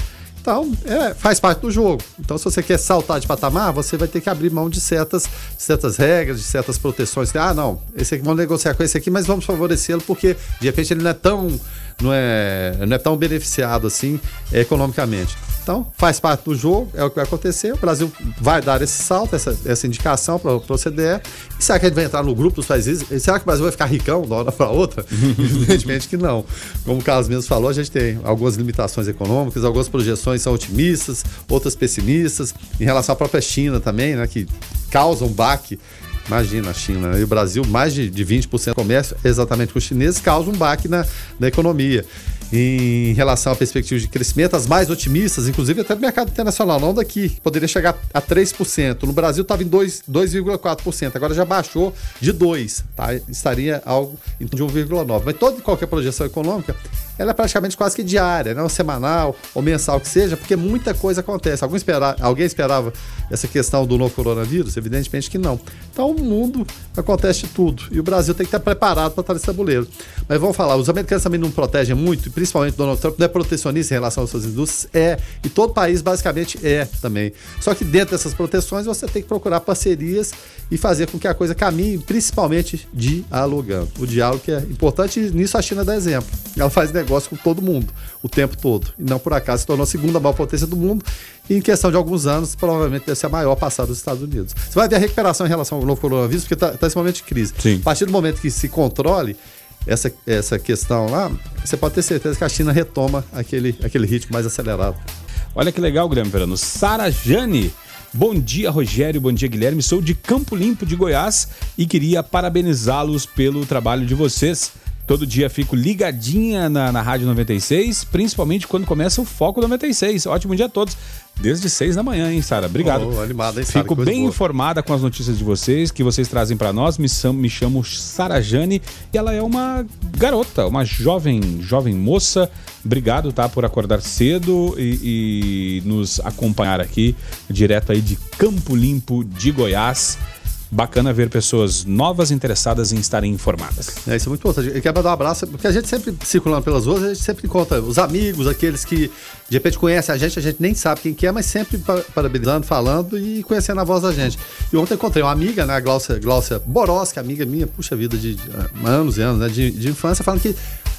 Então, é, faz parte do jogo. Então, se você quer saltar de patamar, você vai ter que abrir mão de certas, certas regras, de certas proteções. Ah, não, esse aqui, vamos negociar com esse aqui, mas vamos favorecê-lo porque, de repente, ele não é tão, não é, não é tão beneficiado assim economicamente. Então, faz parte do jogo, é o que vai acontecer. O Brasil vai dar esse salto, essa, essa indicação para o OCDE. E será que ele vai entrar no grupo dos países? Será que o Brasil vai ficar ricão de uma hora para outra? Evidentemente que não. Como o Carlos mesmo falou, a gente tem algumas limitações econômicas, algumas projeções são otimistas, outras pessimistas. Em relação à própria China também, né, que causa um baque Imagina a China né? e o Brasil, mais de, de 20% do comércio exatamente com os chineses, causa um baque na, na economia em relação à perspectiva de crescimento, as mais otimistas, inclusive até do mercado internacional, não daqui, poderia chegar a 3%. No Brasil estava em 2,4%, agora já baixou de 2%, tá? estaria algo de 1,9%. Mas toda qualquer projeção econômica, ela é praticamente quase que diária, não né? semanal ou mensal que seja, porque muita coisa acontece. Alguém, espera, alguém esperava essa questão do novo coronavírus? Evidentemente que não. Então, o mundo acontece tudo e o Brasil tem que estar preparado para estar nesse tabuleiro. Mas vamos falar, os americanos também não protegem muito, principalmente Donald Trump não é protecionista em relação às suas indústrias, é, e todo país basicamente é também. Só que dentro dessas proteções você tem que procurar parcerias e fazer com que a coisa caminhe, principalmente dialogando. O diálogo que é importante, e nisso a China dá exemplo. Ela faz negócio com todo mundo, o tempo todo. E não por acaso se tornou a segunda maior potência do mundo, e em questão de alguns anos, provavelmente deve ser a maior passada dos Estados Unidos. Você vai ver a recuperação em relação ao novo coronavírus, porque está tá nesse momento de crise. Sim. A partir do momento que se controle, essa, essa questão lá, você pode ter certeza que a China retoma aquele, aquele ritmo mais acelerado. Olha que legal, Guilherme Verano. Sara Jane. Bom dia, Rogério. Bom dia, Guilherme. Sou de Campo Limpo de Goiás e queria parabenizá-los pelo trabalho de vocês. Todo dia fico ligadinha na, na Rádio 96, principalmente quando começa o Foco 96. Ótimo dia a todos. Desde seis da manhã, hein, Sara? Obrigado. Oh, animada, hein, Sara? Fico bem boa. informada com as notícias de vocês, que vocês trazem para nós. Me, chamo, me chamo Sara Jane e ela é uma garota, uma jovem, jovem moça. Obrigado, tá, por acordar cedo e, e nos acompanhar aqui, direto aí de Campo Limpo de Goiás bacana ver pessoas novas interessadas em estarem informadas. É, isso é muito importante. Eu quero mandar um abraço, porque a gente sempre circulando pelas ruas, a gente sempre encontra os amigos, aqueles que de repente conhecem a gente, a gente nem sabe quem que é, mas sempre parabenizando, falando e conhecendo a voz da gente. E ontem encontrei uma amiga, né, a Glaucia, Glaucia Borosca, amiga minha, puxa vida, de, de anos e anos, né, de, de infância, falando que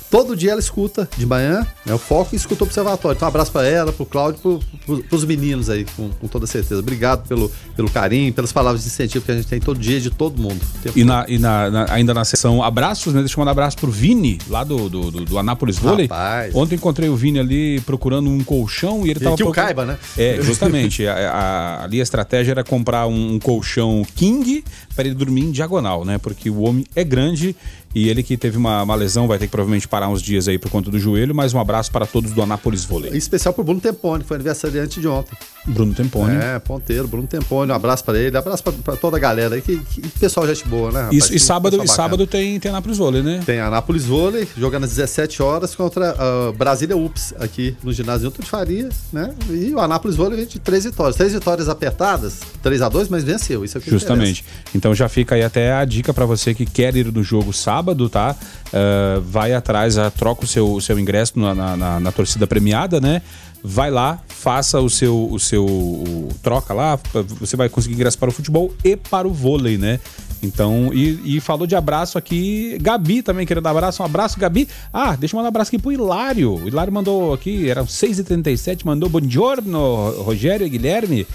Todo dia ela escuta de manhã, né, o foco e escuta o observatório. Então, um abraço para ela, para o Cláudio, para os meninos aí, com, com, toda certeza. Obrigado pelo, pelo carinho, pelas palavras de incentivo que a gente tem todo dia de todo mundo. E, na, e na, na, ainda na sessão abraços, né? Deixa eu mandar um abraço pro Vini, lá do, do, do, do Anápolis Vôlei. Ontem encontrei o Vini ali procurando um colchão e ele tava. E que o caiba, né? É, justamente. a, a, ali a estratégia era comprar um, um colchão King para ele dormir em diagonal, né? Porque o homem é grande E ele que teve uma, uma lesão, vai ter que provavelmente parar uns dias aí por conta do joelho, mas um abraço para todos do Anápolis Vôlei. Em especial pro Bruno Tempone, que foi aniversariante de ontem. Bruno Tempone. É, ponteiro, Bruno Tempone. Um abraço pra ele, um abraço pra toda a galera aí. Que, que pessoal gente boa, né? Isso, e sábado, e sábado tem, tem Anápolis Vôlei, né? Tem Anápolis Vôlei, jogando às 17 horas contra uh, Brasília UPS, aqui no ginásio Newton de Faria, né? E o Anápolis Vôlei vem de três vitórias. Três vitórias apertadas, 3 a 2 mas venceu. Isso é o que Justamente. Interessa. Então já fica aí até a dica para você que quer ir no jogo sábado, tá? Uh, vai atrás, troca o seu, o seu ingresso na, na, na, torcida premiada, né? vai lá, faça o seu, o seu o, troca lá, você vai conseguir ingresso para o futebol e para o vôlei, né? Então, e, e, falou de abraço aqui, Gabi também querendo dar abraço, um abraço, Gabi. Ah, deixa eu mandar um abraço aqui pro Hilário. O Hilário mandou aqui, eram 6h37, mandou bom giorno, Rogério e Guilherme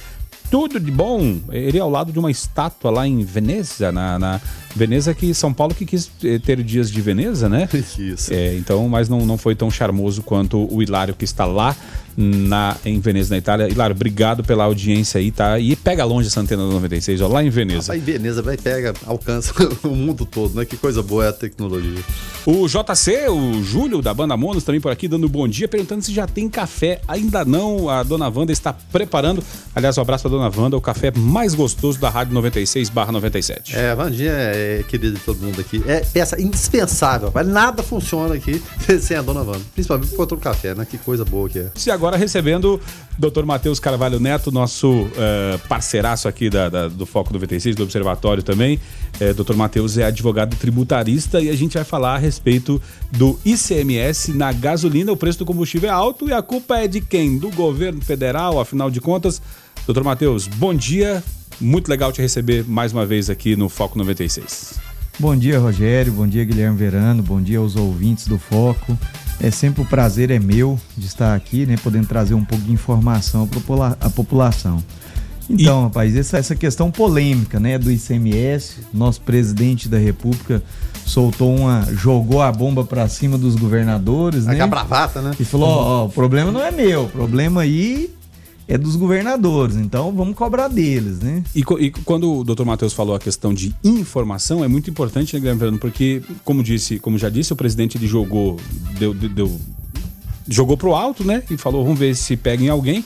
tudo de bom. Ele é ao lado de uma estátua lá em Veneza, na, na Veneza que São Paulo que quis eh, ter dias de Veneza, né? Isso. É, então, mas não, não foi tão charmoso quanto o Hilário que está lá na, em Veneza, na Itália. Hilário, obrigado pela audiência aí, tá? E pega longe essa antena do 96, ó, lá em Veneza. Ah, em Veneza, vai, pega, alcança o mundo todo, né? Que coisa boa é a tecnologia. O JC, o Júlio da Banda Monos, também por aqui, dando bom dia, perguntando se já tem café. Ainda não, a dona Wanda está preparando. Aliás, um abraço pra dona Wanda, o café mais gostoso da Rádio 96 97. É, a Vandinha é querida de todo mundo aqui. É peça indispensável, mas nada funciona aqui sem a dona Wanda. Principalmente por conta do café, né? Que coisa boa que é. Se agora agora recebendo o Dr. Matheus Carvalho Neto, nosso uh, parceiraço aqui da, da, do Foco 96, do Observatório também. É, Dr. Matheus é advogado tributarista e a gente vai falar a respeito do ICMS na gasolina. O preço do combustível é alto e a culpa é de quem? Do governo federal, afinal de contas. Doutor Matheus, bom dia. Muito legal te receber mais uma vez aqui no Foco 96. Bom dia, Rogério. Bom dia, Guilherme Verano. Bom dia aos ouvintes do Foco. É sempre o um prazer é meu de estar aqui, né, podendo trazer um pouco de informação para a população. Então, e... rapaz, essa, essa questão polêmica, né, do ICMS, nosso presidente da República soltou uma, jogou a bomba para cima dos governadores, né? A bravata, né? E falou, ó, o problema não é meu, o problema aí é dos governadores, então vamos cobrar deles, né? E, e quando o doutor Matheus falou a questão de informação, é muito importante, né, Guilherme? Porque, como disse, como já disse, o presidente ele jogou, deu, deu, deu jogou pro alto, né? E falou, vamos ver se pega em alguém.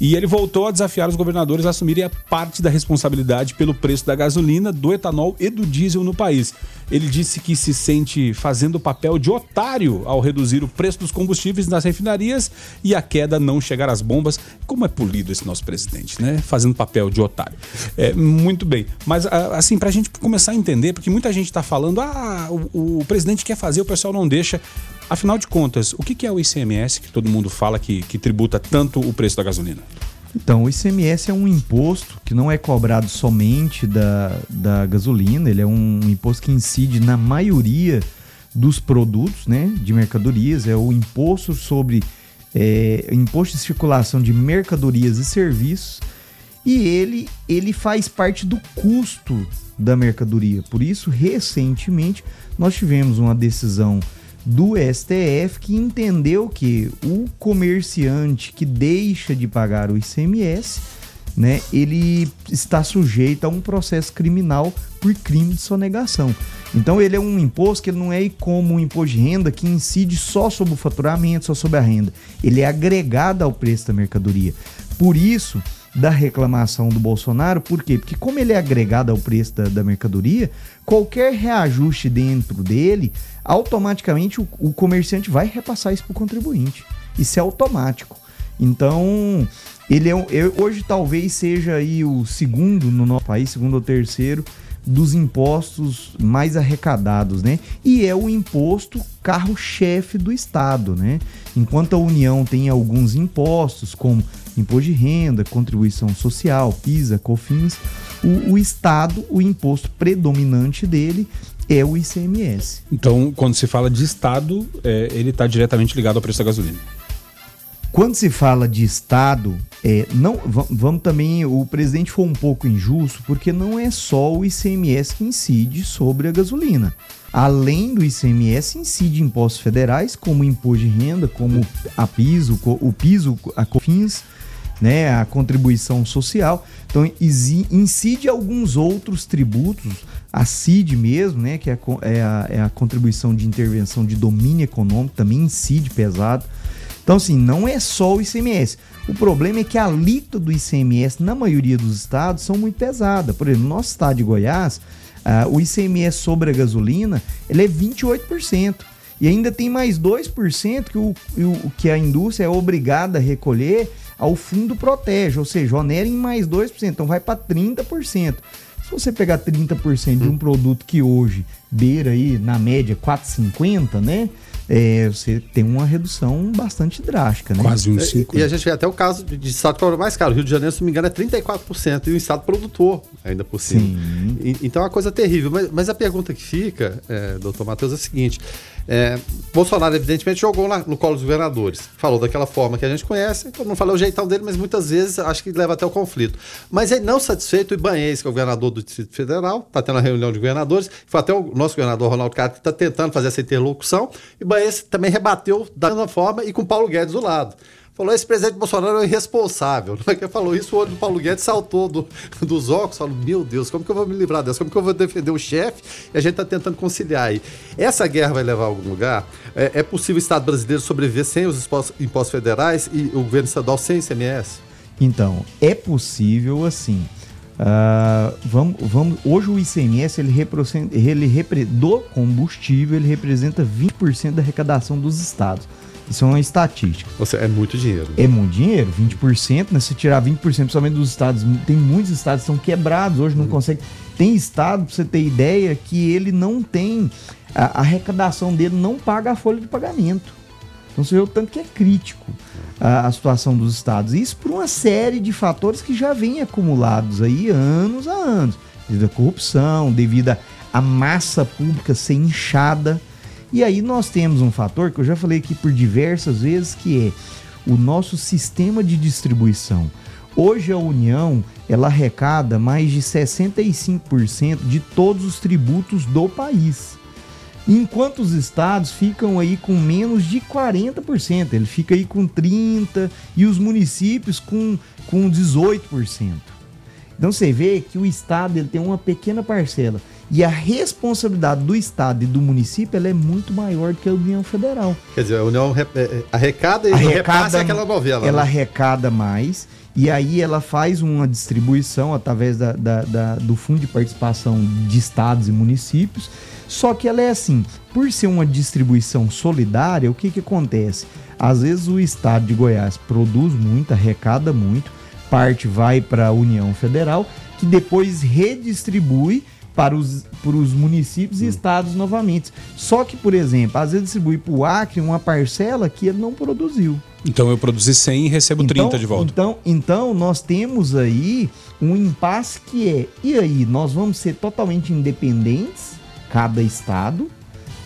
E ele voltou a desafiar os governadores a assumirem a parte da responsabilidade pelo preço da gasolina, do etanol e do diesel no país. Ele disse que se sente fazendo o papel de otário ao reduzir o preço dos combustíveis nas refinarias e a queda não chegar às bombas. Como é polido esse nosso presidente, né? Fazendo papel de otário. É, muito bem. Mas, assim, para a gente começar a entender, porque muita gente está falando, ah, o, o presidente quer fazer, o pessoal não deixa. Afinal de contas, o que é o ICMS, que todo mundo fala que, que tributa tanto o preço da gasolina? Então, o ICMS é um imposto que não é cobrado somente da, da gasolina, ele é um imposto que incide na maioria dos produtos, né, de mercadorias, é o imposto sobre é, imposto de circulação de mercadorias e serviços, e ele, ele faz parte do custo da mercadoria. Por isso, recentemente, nós tivemos uma decisão do STF que entendeu que o comerciante que deixa de pagar o ICMS, né, ele está sujeito a um processo criminal por crime de sonegação. Então ele é um imposto que não é como um imposto de renda que incide só sobre o faturamento, só sobre a renda. Ele é agregado ao preço da mercadoria. Por isso, da reclamação do Bolsonaro, por quê? Porque como ele é agregado ao preço da, da mercadoria, qualquer reajuste dentro dele, automaticamente o, o comerciante vai repassar isso para o contribuinte. Isso é automático. Então, ele é, hoje talvez seja aí o segundo no nosso país, segundo ou terceiro dos impostos mais arrecadados, né? E é o imposto carro-chefe do Estado, né? Enquanto a União tem alguns impostos, como imposto de renda, contribuição social, PISA, COFINS, o, o Estado, o imposto predominante dele é o ICMS. Então, quando se fala de Estado, é, ele está diretamente ligado ao preço da gasolina. Quando se fala de Estado, é, não, vamos também. O presidente foi um pouco injusto, porque não é só o ICMS que incide sobre a gasolina. Além do ICMS, incide impostos federais, como imposto de renda, como a piso, o piso, a COFINS, né, a contribuição social. Então incide alguns outros tributos, a CID mesmo, né, que é a, é a, é a contribuição de intervenção de domínio econômico, também incide pesado. Então, assim, não é só o ICMS. O problema é que a alíquota do ICMS na maioria dos estados são muito pesada. Por exemplo, no nosso estado de Goiás, uh, o ICMS sobre a gasolina ele é 28%. E ainda tem mais 2% que, o, o, que a indústria é obrigada a recolher ao fundo protege, ou seja, onera em mais 2%, então vai para 30%. Se você pegar 30% de um produto que hoje beira aí na média 4,50, né? é, você tem uma redução bastante drástica, né? Quase um 5. E, e, a gente vê até o caso de, de estado que cobra mais caro. O Rio de Janeiro, se não me engano, é 34%. E o estado produtor, ainda por cima. E, então é uma coisa terrível. Mas, mas a pergunta que fica, é, doutor Matheus, é a seguinte. É, Bolsonaro, evidentemente, jogou lá no colo dos governadores. Falou daquela forma que a gente conhece. Não falei o jeitão dele, mas muitas vezes acho que leva até o conflito. Mas ele não satisfeito, o Ibanez, que é o governador do Distrito Federal, está tendo uma reunião de governadores. Foi até o nosso governador Ronaldo que está tentando fazer essa interlocução. E Ibanez também rebateu da mesma forma e com Paulo Guedes do lado falou: esse presidente Bolsonaro é irresponsável. Não é que falou isso, o olho do Paulo Guedes saltou do, dos óculos, falou: meu Deus, como que eu vou me livrar dessa? Como que eu vou defender o chefe? E a gente está tentando conciliar aí. Essa guerra vai levar a algum lugar? É, é possível o Estado brasileiro sobreviver sem os impostos federais e o governo estadual sem ICMS? Então, é possível assim. Uh, vamos, vamos, hoje o ICMS ele representa, ele repre, do combustível ele representa 20% da arrecadação dos estados. Isso é uma estatística. Você, é muito dinheiro. É muito dinheiro, 20%, né? Se tirar 20%, principalmente dos estados, tem muitos estados que estão quebrados, hoje não hum. consegue. Tem estado, para você ter ideia, que ele não tem, a, a, arrecadação dele não paga a folha de pagamento. Então você vê o tanto que é crítico a, a situação dos estados. Isso por uma série de fatores que já vêm acumulados aí anos a anos. Devido à corrupção, devido à massa pública ser inchada. E aí nós temos um fator que eu já falei aqui por diversas vezes, que é o nosso sistema de distribuição. Hoje a União ela arrecada mais de 65% de todos os tributos do país. Enquanto os estados ficam aí com menos de 40%, ele fica aí com 30% e os municípios com, com 18%. Então você vê que o estado ele tem uma pequena parcela. E a responsabilidade do Estado e do município ela é muito maior do que a União Federal. Quer dizer, a União é, é, arrecada e arrecada, aquela novela. Ela né? arrecada mais e aí ela faz uma distribuição através da, da, da, do Fundo de Participação de Estados e Municípios. Só que ela é assim, por ser uma distribuição solidária, o que, que acontece? Às vezes o Estado de Goiás produz muito, arrecada muito, parte vai para a União Federal, que depois redistribui para os, para os municípios e estados novamente. Só que, por exemplo, às vezes distribui para o Acre uma parcela que ele não produziu. Então eu produzi 100 e recebo então, 30 de volta. Então, então nós temos aí um impasse que é, e aí, nós vamos ser totalmente independentes, cada estado.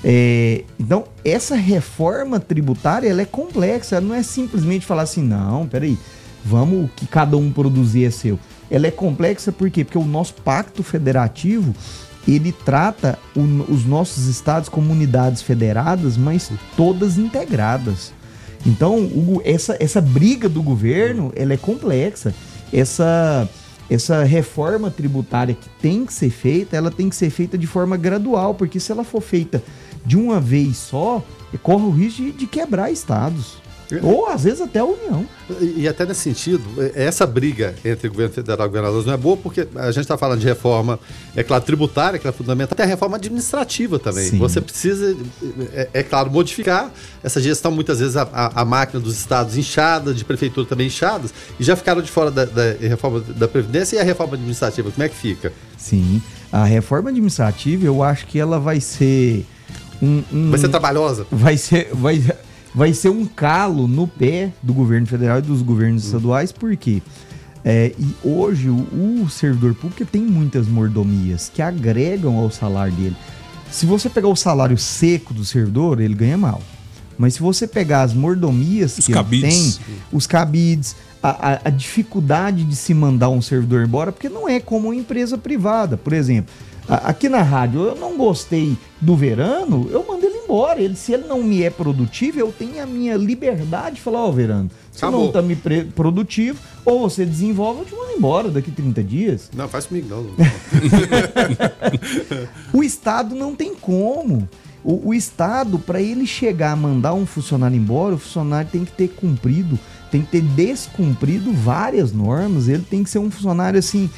É, então, essa reforma tributária ela é complexa, ela não é simplesmente falar assim, não, peraí, vamos que cada um produzir é seu ela é complexa por quê? Porque o nosso pacto federativo ele trata o, os nossos estados como unidades federadas, mas todas integradas. Então, o, essa, essa briga do governo ela é complexa. Essa, essa reforma tributária que tem que ser feita, ela tem que ser feita de forma gradual, porque se ela for feita de uma vez só, corre o risco de, de quebrar estados. Ou às vezes até a União. E, e, até nesse sentido, essa briga entre governo federal e governadores não é boa, porque a gente está falando de reforma, é claro, tributária, que é fundamental, até a reforma administrativa também. Sim. Você precisa, é, é, claro, modificar essa gestão, muitas vezes a, a, a, máquina dos estados inchada, de prefeitura também inchadas, e já ficaram de fora da, da reforma da Previdência e a reforma administrativa, como é que fica? Sim, a reforma administrativa eu acho que ela vai ser. Um, um, vai ser trabalhosa? Vai ser. Vai, vai ser um calo no pé do governo federal e dos governos estaduais, porque é, e hoje o, o, servidor público tem muitas mordomias que agregam ao salário dele. Se você pegar o salário seco do servidor, ele ganha mal. Mas se você pegar as mordomias os que cabides. tem, os cabides, a, a, a, dificuldade de se mandar um servidor embora, porque não é como uma empresa privada. Por exemplo, aqui na rádio, eu não gostei do verano, eu ele embora. Ele, se ele não me é produtivo, eu tenho a minha liberdade de falar, ó, oh, Verano, você Acabou. não tá me produtivo, ou você desenvolve, eu te mando embora daqui 30 dias. Não, faz comigo não. o Estado não tem como. O, o Estado, para ele chegar a mandar um funcionário embora, o funcionário tem que ter cumprido, tem que ter descumprido várias normas, ele tem que ser um funcionário assim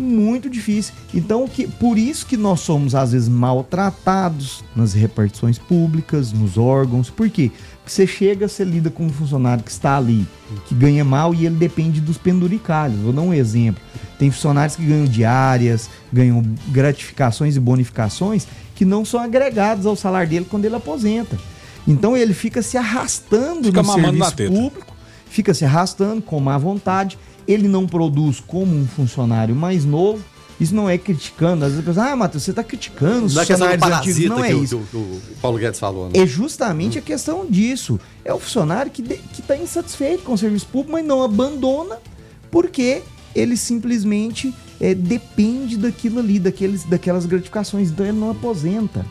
muito difícil. Então, que, por isso que nós somos às vezes maltratados nas repartições públicas, nos órgãos. Por quê? Porque você chega, você lida com um funcionário que está ali, que ganha mal e ele depende dos penduricalhos. Vou dar um exemplo. Tem funcionários que ganham diárias, ganham gratificações e bonificações que não são agregados ao salário dele quando ele aposenta. Então ele fica se arrastando fica no serviço público, fica se arrastando com má vontade ele não produz como um funcionário mais novo. Isso não é criticando. Às vezes a pessoa, ah, Matheus, você está criticando os não é funcionários é antigos. Não é isso. O, o, Paulo Guedes falou. Né? É justamente hum. a questão disso. É o funcionário que está insatisfeito com o serviço público, mas não abandona, porque ele simplesmente é, depende daquilo ali, daqueles, daquelas gratificações. Então ele não aposenta.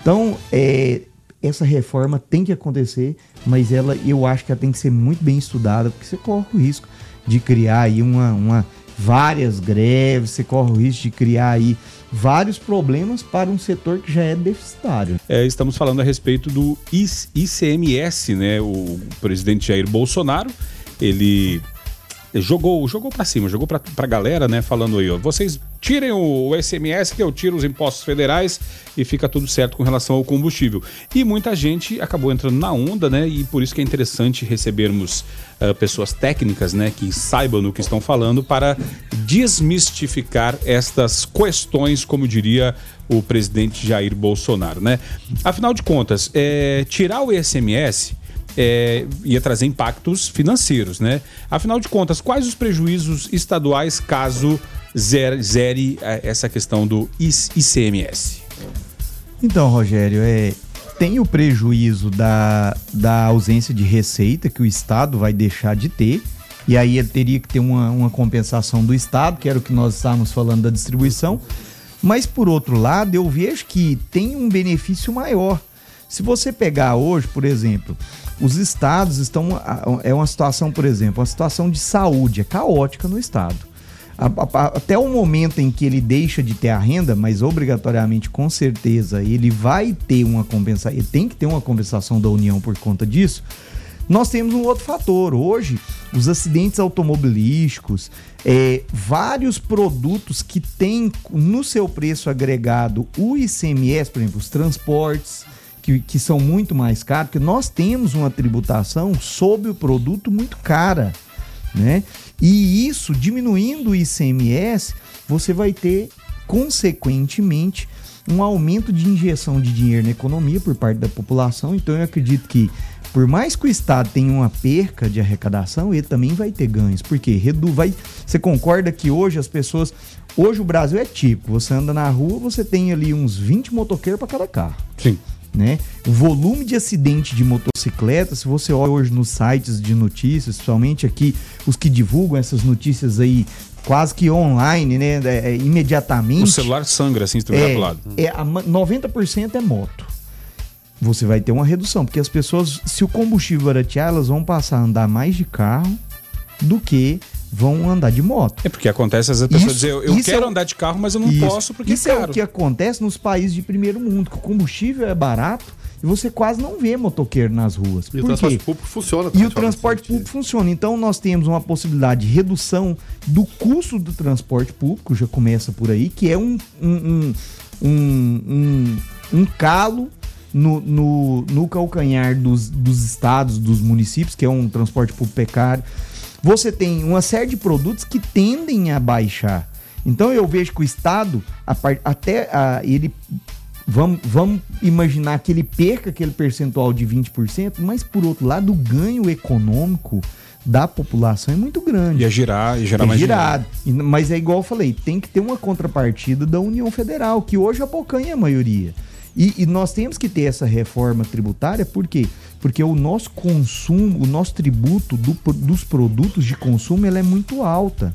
Então, é, essa reforma tem que acontecer, mas ela eu acho que ela tem que ser muito bem estudada, porque você corre o risco de criar aí uma, uma várias greves, você corre o risco de criar aí vários problemas para um setor que já é deficitário. É, estamos falando a respeito do ICMS, né? O presidente Jair Bolsonaro, ele jogou, jogou para cima, jogou para a galera, né, falando aí, ó, vocês tirem o, o SMS que eu tiro os impostos federais e fica tudo certo com relação ao combustível. E muita gente acabou entrando na onda, né, e por isso que é interessante recebermos uh, pessoas técnicas, né, que saibam no que estão falando para desmistificar estas questões, como diria o presidente Jair Bolsonaro, né? Afinal de contas, é, tirar o ICMS é, ia trazer impactos financeiros, né? Afinal de contas, quais os prejuízos estaduais caso zere, zere é, essa questão do ICMS? Então, Rogério, é, tem o prejuízo da, da ausência de receita que o Estado vai deixar de ter. E aí ele teria que ter uma, uma compensação do Estado, que era o que nós estávamos falando da distribuição. Mas por outro lado, eu vejo que tem um benefício maior. Se você pegar hoje, por exemplo, os estados estão. É uma situação, por exemplo, uma situação de saúde, é caótica no estado. Até o momento em que ele deixa de ter a renda, mas obrigatoriamente, com certeza, ele vai ter uma compensação, ele tem que ter uma compensação da União por conta disso. Nós temos um outro fator. Hoje, os acidentes automobilísticos, é, vários produtos que têm no seu preço agregado o ICMS, por exemplo, os transportes, que, que são muito mais caros, porque nós temos uma tributação sobre o produto muito cara, né? E isso, diminuindo o ICMS, você vai ter, consequentemente, um aumento de injeção de dinheiro na economia por parte da população. Então, eu acredito que, por mais que o Estado tenha uma perca de arrecadação, ele também vai ter ganhos. Porque redu vai. Você concorda que hoje as pessoas. Hoje o Brasil é tipo: você anda na rua, você tem ali uns 20 motoqueiros para cada carro. Sim. Né? O volume de acidente de motocicleta, se você olha hoje nos sites de notícias, principalmente aqui os que divulgam essas notícias aí quase que online, né? É, é, imediatamente. O celular sangra assim, se tu é, lado. É, a 90% é moto. Você vai ter uma redução, porque as pessoas, se o combustível baratear, elas vão passar a andar mais de carro do que vão andar de moto. É porque acontece as pessoas dizem, eu, eu quero é, andar de carro, mas eu não isso, posso porque isso é caro. Isso é o que acontece nos países de primeiro mundo, que o combustível é barato e você quase não vê motoqueiro nas ruas. E Por o transporte público funciona. E o transporte público funciona. Então nós temos uma possibilidade de redução do custo do transporte público, já começa por aí, que é um, um, um, um, um calo no, no, no calcanhar dos, dos estados, dos municípios, que é um transporte público precário você tem uma série de produtos que tendem a baixar. Então eu vejo que o Estado, a part, até a, ele. Vamos, vamos imaginar que ele perca aquele percentual de 20%, mas por outro lado, o ganho econômico da população é muito grande. Ia girar, ia girar é mais girado. Dinheiro. Mas é igual eu falei, tem que ter uma contrapartida da União Federal, que hoje abocanha a maioria. E, e, nós temos que ter essa reforma tributária, por quê? Porque o nosso consumo, o nosso tributo do, dos produtos de consumo, é muito alta.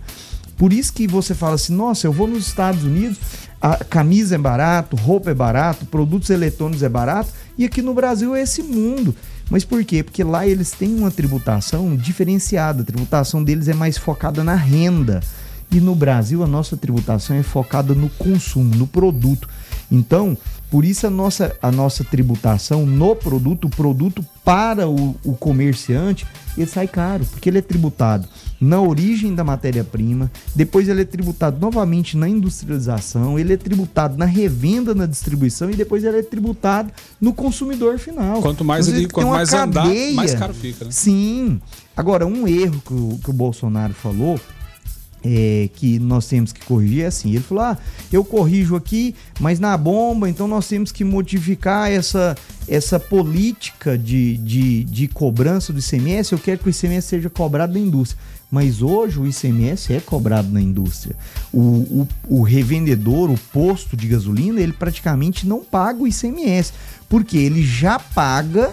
Por isso que você fala assim, nossa, eu vou nos Estados Unidos, a camisa é barato, roupa é barato, produtos eletrônicos é barato, E aqui no Brasil é esse mundo. Mas por quê? Porque lá eles têm uma tributação diferenciada. A tributação deles é mais focada na renda. E no Brasil a nossa tributação é focada no consumo, no produto. Então, por isso a nossa, a nossa tributação no produto, o produto para o, o comerciante, ele sai caro, porque ele é tributado na origem da matéria-prima, depois ele é tributado novamente na industrialização, ele é tributado na revenda, na distribuição e depois ele é tributado no consumidor final. Quanto mais Então, ele, quanto mais andar, mais caro fica, né? Sim. Agora, um erro que o, que o Bolsonaro falou é, que nós temos que corrigir é assim. Ele falou: ah, eu corrijo aqui, mas na bomba, então nós temos que modificar essa, essa política de, de, de cobrança do ICMS. Eu quero que o ICMS seja cobrado da indústria. Mas hoje o ICMS é cobrado na indústria. O, o, o revendedor, o posto de gasolina, ele praticamente não paga o ICMS, porque ele já paga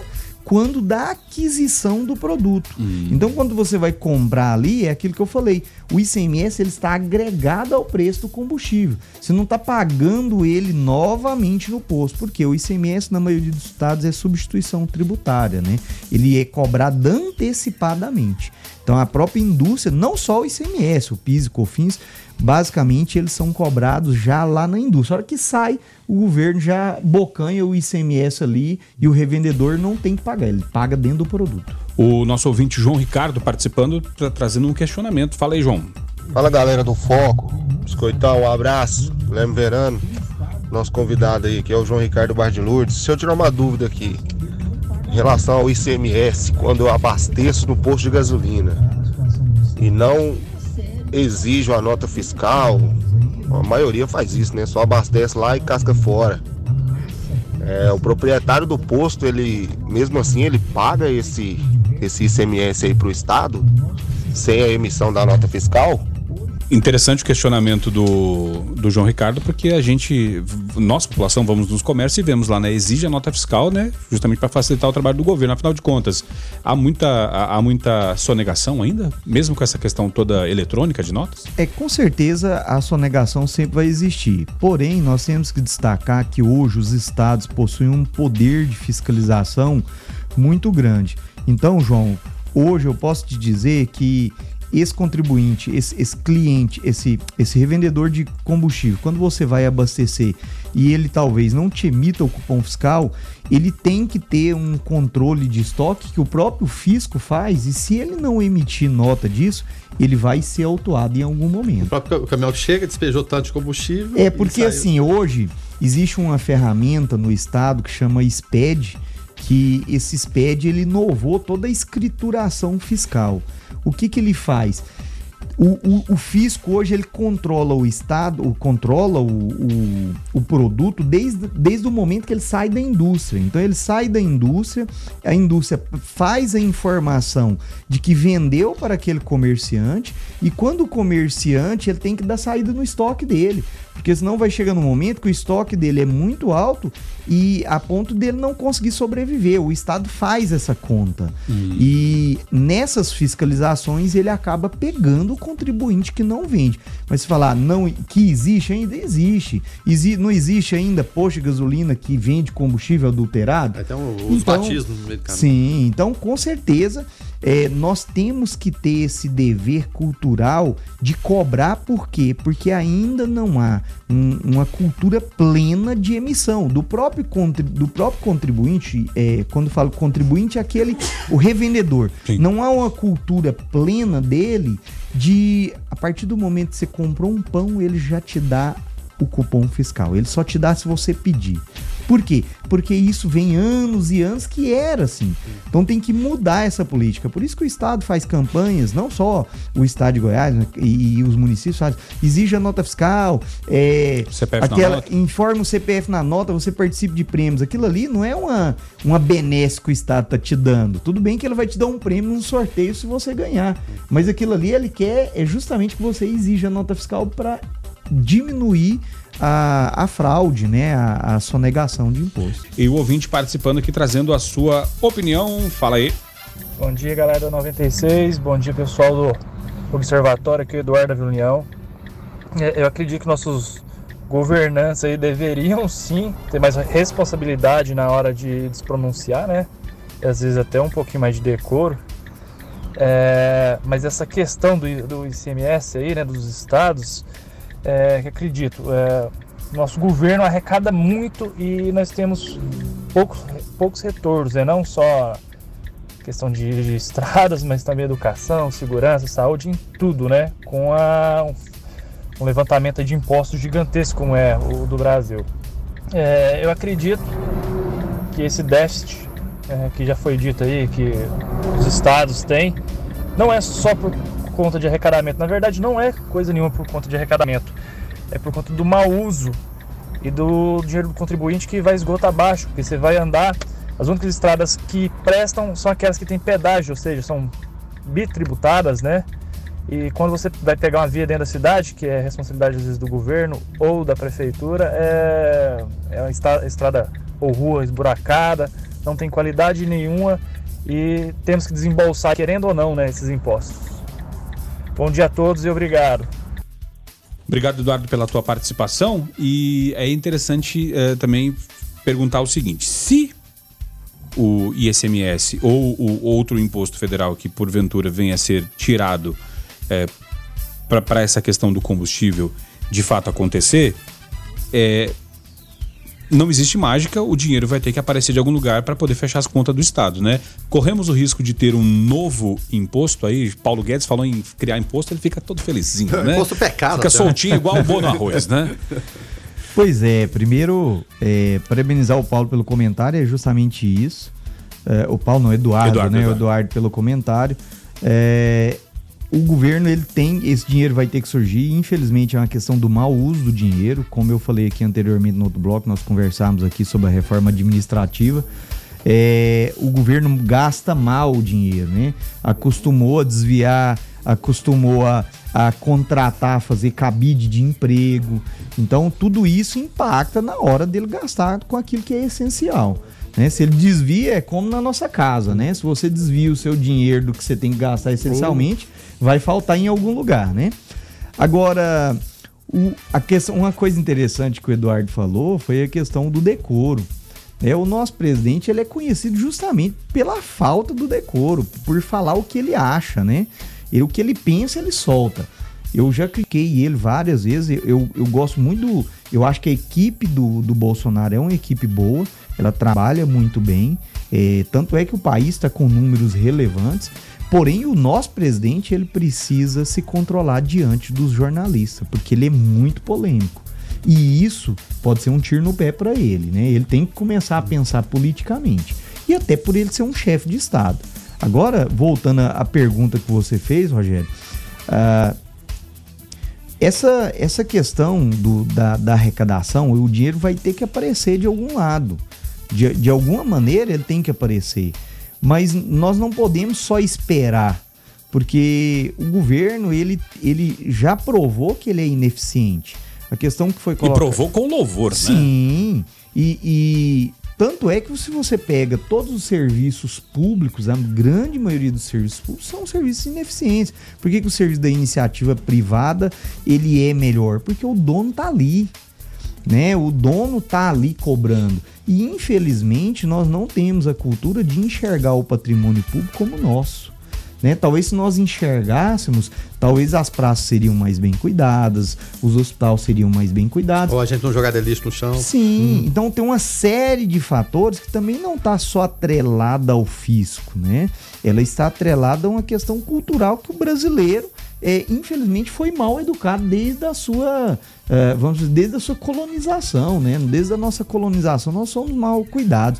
quando da aquisição do produto. Então, quando você vai comprar ali, é aquilo que eu falei. O ICMS ele está agregado ao preço do combustível. Você não está pagando ele novamente no posto, porque o ICMS, na maioria dos estados, é substituição tributária, né? Ele é cobrado antecipadamente. Então, a própria indústria, não só o ICMS, o PIS e COFINS, basicamente eles são cobrados já lá na indústria. A hora que sai, o governo já bocanha o ICMS ali e o revendedor não tem que pagar, ele paga dentro do produto. O nosso ouvinte João Ricardo participando, tra- trazendo um questionamento. Fala aí, João. Fala galera do Foco, Biscoitão, um abraço, Leme Verano, nosso convidado aí, que é o João Ricardo Bar de Lourdes. Se eu tirar uma dúvida aqui, em relação ao ICMS, quando eu abasteço no posto de gasolina e não exijo a nota fiscal, a maioria faz isso, né? Só abastece lá e casca fora. É, o proprietário do posto, ele, mesmo assim, ele paga esse, esse ICMS aí pro Estado, sem a emissão da nota fiscal? Interessante o questionamento do, do João Ricardo, porque a gente, nossa população, vamos nos comércios e vemos lá, né? Exige a nota fiscal, né? Justamente para facilitar o trabalho do governo. Afinal de contas, há muita, há muita sonegação ainda, mesmo com essa questão toda eletrônica de notas? É, com certeza a sonegação sempre vai existir. Porém, nós temos que destacar que hoje os estados possuem um poder de fiscalização muito grande. Então, João, hoje eu posso te dizer que esse contribuinte, esse, esse cliente, esse, esse revendedor de combustível, quando você vai abastecer e ele talvez não te emita o cupom fiscal, ele tem que ter um controle de estoque que o próprio fisco faz e se ele não emitir nota disso, ele vai ser autuado em algum O momento. próprio caminhão chega, despejou tanto de combustível. É porque assim, hoje existe uma ferramenta no estado que chama SPED, que esse SPED ele inovou toda a escrituração fiscal. O que que ele faz? O, o, o fisco hoje ele controla o estado, o, controla o, o, o produto desde, desde o momento que ele sai da indústria. Então ele sai da indústria, a indústria faz a informação de que vendeu para aquele comerciante e quando o comerciante ele tem que dar saída no estoque dele, porque senão vai chegar no momento que o estoque dele é muito alto e a ponto dele não conseguir sobreviver. O estado faz essa conta e nessas fiscalizações ele acaba pegando contribuinte que não vende. Mas se falar não que existe ainda existe, Exi- não existe ainda posto de gasolina que vende combustível adulterado. Tem os Então, batismos no meio do caminho. Sim, então com certeza é, nós temos que ter esse dever cultural de cobrar, por quê? Porque ainda não há um- uma cultura plena de emissão do próprio, do próprio contribuinte. é, quando falo contribuinte, é aquele, o revendedor. Sim. Não há uma cultura plena dele de, a partir do momento que você comprou um pão, ele já te dá o cupom fiscal. Ele só te dá se você pedir. Por quê? Porque isso vem anos e anos que era assim. Então tem que mudar essa política. Por isso que o Estado faz campanhas, não só o Estado de Goiás né, e, e os municípios fazem. Exige a nota fiscal, é, aquela, nota. informa o CPF na nota, você participe de prêmios. Aquilo ali não é uma, uma benesse que o Estado tá te dando. Tudo bem que ele vai te dar um prêmio num sorteio se você ganhar. Mas aquilo ali ele quer é justamente que você exija a nota fiscal para diminuir a, a fraude, né? A, a sonegação de imposto. E o ouvinte participando aqui trazendo a sua opinião. Fala aí. Bom dia, galera da 96. Bom dia, pessoal do Observatório aqui, Eduardo da Vila União. É, Eu acredito que nossos governantes aí deveriam sim ter mais responsabilidade na hora de, de se pronunciar, né? E às vezes até um pouquinho mais de decoro. É, mas essa questão do, do ICMS aí, né, dos estados, é, que acredito, é, nosso governo arrecada muito e nós temos poucos, poucos retornos, né? não só questão de, de estradas, mas também educação, segurança, saúde, em tudo, né? Com a, um, um levantamento de impostos gigantesco como é o do Brasil. É, eu acredito que esse déficit é, que já foi dito aí, que os estados têm, não é só por conta de arrecadamento. Na verdade, não é coisa nenhuma por conta de arrecadamento. É por conta do mau uso e do dinheiro do contribuinte que vai esgoto abaixo, porque você vai andar. As únicas estradas que prestam são aquelas que têm pedágio, ou seja, são bitributadas, né? E quando você vai pegar uma via dentro da cidade, que é responsabilidade às vezes do governo ou da prefeitura, é, é uma estrada ou rua esburacada, não tem qualidade nenhuma e temos que desembolsar, querendo ou não, né, esses impostos. Bom dia a todos e obrigado. Obrigado, Eduardo, pela tua participação. E é interessante uh, também perguntar o seguinte: se o ISMS ou o outro imposto federal que porventura venha a ser tirado é, para essa questão do combustível de fato acontecer, é, não existe mágica, o dinheiro vai ter que aparecer de algum lugar para poder fechar as contas do Estado, né? Corremos o risco de ter um novo imposto aí. Paulo Guedes falou em criar imposto, ele fica todo felizinho, né? imposto pecado. Fica soltinho igual o bom no arroz, né? Pois é, primeiro, é, parabenizar o Paulo pelo comentário, é justamente isso. É, o Paulo não, Eduardo, Eduardo né? Eduardo. Eduardo pelo comentário. É, o governo ele tem esse dinheiro vai ter que surgir. Infelizmente é uma questão do mau uso do dinheiro, como eu falei aqui anteriormente no outro bloco, nós conversamos aqui sobre a reforma administrativa. É, o governo gasta mal o dinheiro, né? Acostumou a desviar, acostumou a, a contratar, a fazer cabide de emprego. Então tudo isso impacta na hora dele gastar com aquilo que é essencial. Né? Se ele desvia, é como na nossa casa, né? Se você desvia o seu dinheiro do que você tem que gastar essencialmente, vai faltar em algum lugar, né? Agora, o, a questão, uma coisa interessante que o Eduardo falou foi a questão do decoro. É, o nosso presidente ele é conhecido justamente pela falta do decoro, por falar o que ele acha, né? E o que ele pensa, ele solta. Eu já cliquei ele várias vezes. Eu, eu gosto muito do. Eu acho que a equipe do, do Bolsonaro é uma equipe boa, ela trabalha muito bem. É, tanto é que o país está com números relevantes. Porém, o nosso presidente ele precisa se controlar diante dos jornalistas, porque ele é muito polêmico. E isso pode ser um tiro no pé para ele, né? Ele tem que começar a pensar politicamente. E até por ele ser um chefe de Estado. Agora, voltando à pergunta que você fez, Rogério, uh, essa, essa questão do, da, da arrecadação, o dinheiro vai ter que aparecer de algum lado. De, de alguma maneira ele tem que aparecer. Mas nós não podemos só esperar, porque o governo ele, ele já provou que ele é ineficiente. A questão que foi colocada... E provou com louvor, Sim, né? Sim. E, e tanto é que se você pega todos os serviços públicos, a grande maioria dos serviços públicos são serviços ineficientes. Por que, que o serviço da iniciativa privada ele é melhor? Porque o dono tá ali né? O dono tá ali cobrando. E infelizmente nós não temos a cultura de enxergar o patrimônio público como nosso. Né? Talvez se nós enxergássemos, talvez as praças seriam mais bem cuidadas, os hospitais seriam mais bem cuidados. Ou a gente não jogar lixo no chão. Sim, hum. então tem uma série de fatores que também não está só atrelada ao fisco, né? Ela está atrelada a uma questão cultural que o brasileiro é, infelizmente foi mal educado desde a sua, é, vamos dizer, desde a sua colonização, né? Desde a nossa colonização nós somos mal cuidados.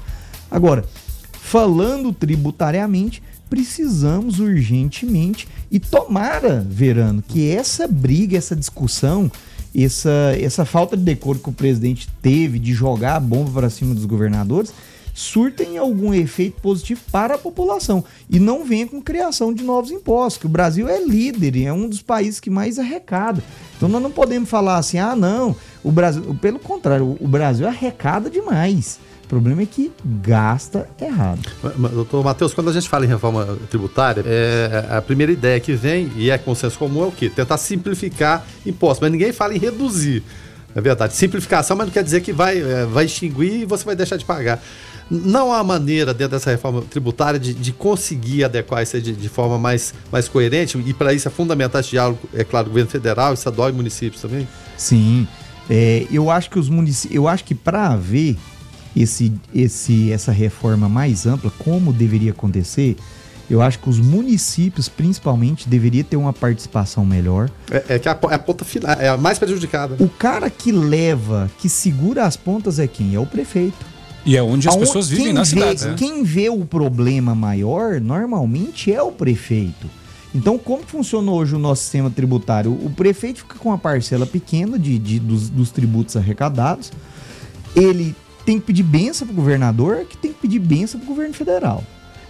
Agora, falando tributariamente, precisamos urgentemente e tomara, Verano, que essa briga, essa discussão, essa, essa falta de decoro que o presidente teve de jogar a bomba para cima dos governadores surtem algum efeito positivo para a população e não venha com criação de novos impostos, que o Brasil é líder e é um dos países que mais arrecada. Então nós não podemos falar assim, ah não, o Brasil, pelo contrário, o Brasil arrecada demais. O problema é que gasta errado. Doutor Matheus, quando a gente fala em reforma tributária, é, a primeira ideia que vem, e é consenso comum, é o quê? Tentar simplificar impostos, mas ninguém fala em reduzir. É verdade. Simplificação, mas não quer dizer que vai, é, vai extinguir e você vai deixar de pagar. Não há maneira, dentro dessa reforma tributária, de, de conseguir adequar isso de, de, forma mais, mais coerente, e para isso é fundamental esse diálogo, é claro, governo federal, estadual e municípios também? Sim. É, eu acho que os municípios. Eu acho que para haver esse, esse, essa reforma mais ampla, como deveria acontecer, eu acho que os municípios, principalmente, deveriam ter uma participação melhor. É, é que a, a, ponta final é a mais prejudicada. O cara que leva, que segura as pontas é quem? É o prefeito. E é onde as Aonde, pessoas vivem na cidade. Né? Quem vê o problema maior, normalmente é o prefeito. Então, como funciona hoje o nosso sistema tributário? O prefeito fica com uma parcela pequena de, de dos, dos, tributos arrecadados. Ele tem que pedir benção para o governador, que tem que pedir benção para o governo federal.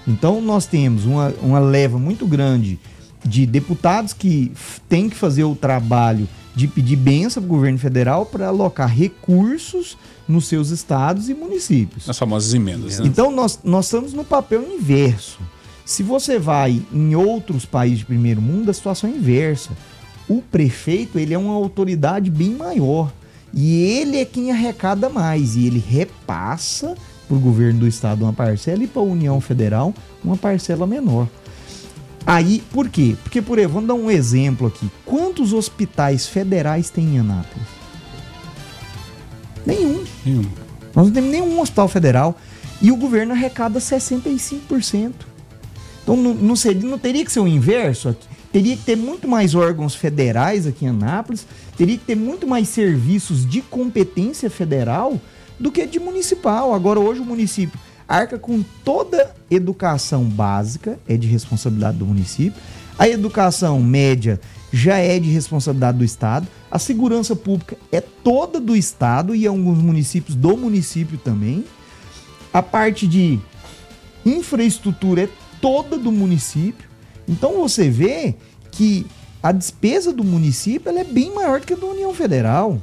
Então, nós temos uma, uma leva muito grande de deputados que têm que fazer o trabalho de pedir benção para o governo federal para alocar recursos nos seus estados e municípios. As famosas emendas. Né? Então nós, nós estamos no papel inverso. Se você vai em outros países de primeiro mundo, a situação é inversa. O prefeito ele é uma autoridade bem maior e ele é quem arrecada mais e ele repassa para o governo do estado uma parcela e para a União Federal uma parcela menor. Aí, por quê? Porque, por exemplo, vamos dar um exemplo aqui. Quantos hospitais federais tem em Anápolis? Nenhum. Nenhum. Nós não temos nenhum hospital federal. E o governo arrecada 65%. Então não, não, seria, não teria que ser o inverso aqui. Teria que ter muito mais órgãos federais aqui em Anápolis, teria que ter muito mais serviços de competência federal do que de municipal. Agora, hoje, o município arca com toda educação básica, é de responsabilidade do município. A educação média já é de responsabilidade do Estado. A segurança pública é toda do Estado e alguns municípios do município também. A parte de infraestrutura é toda do município. Então você vê que a despesa do município é bem maior do que a da União Federal.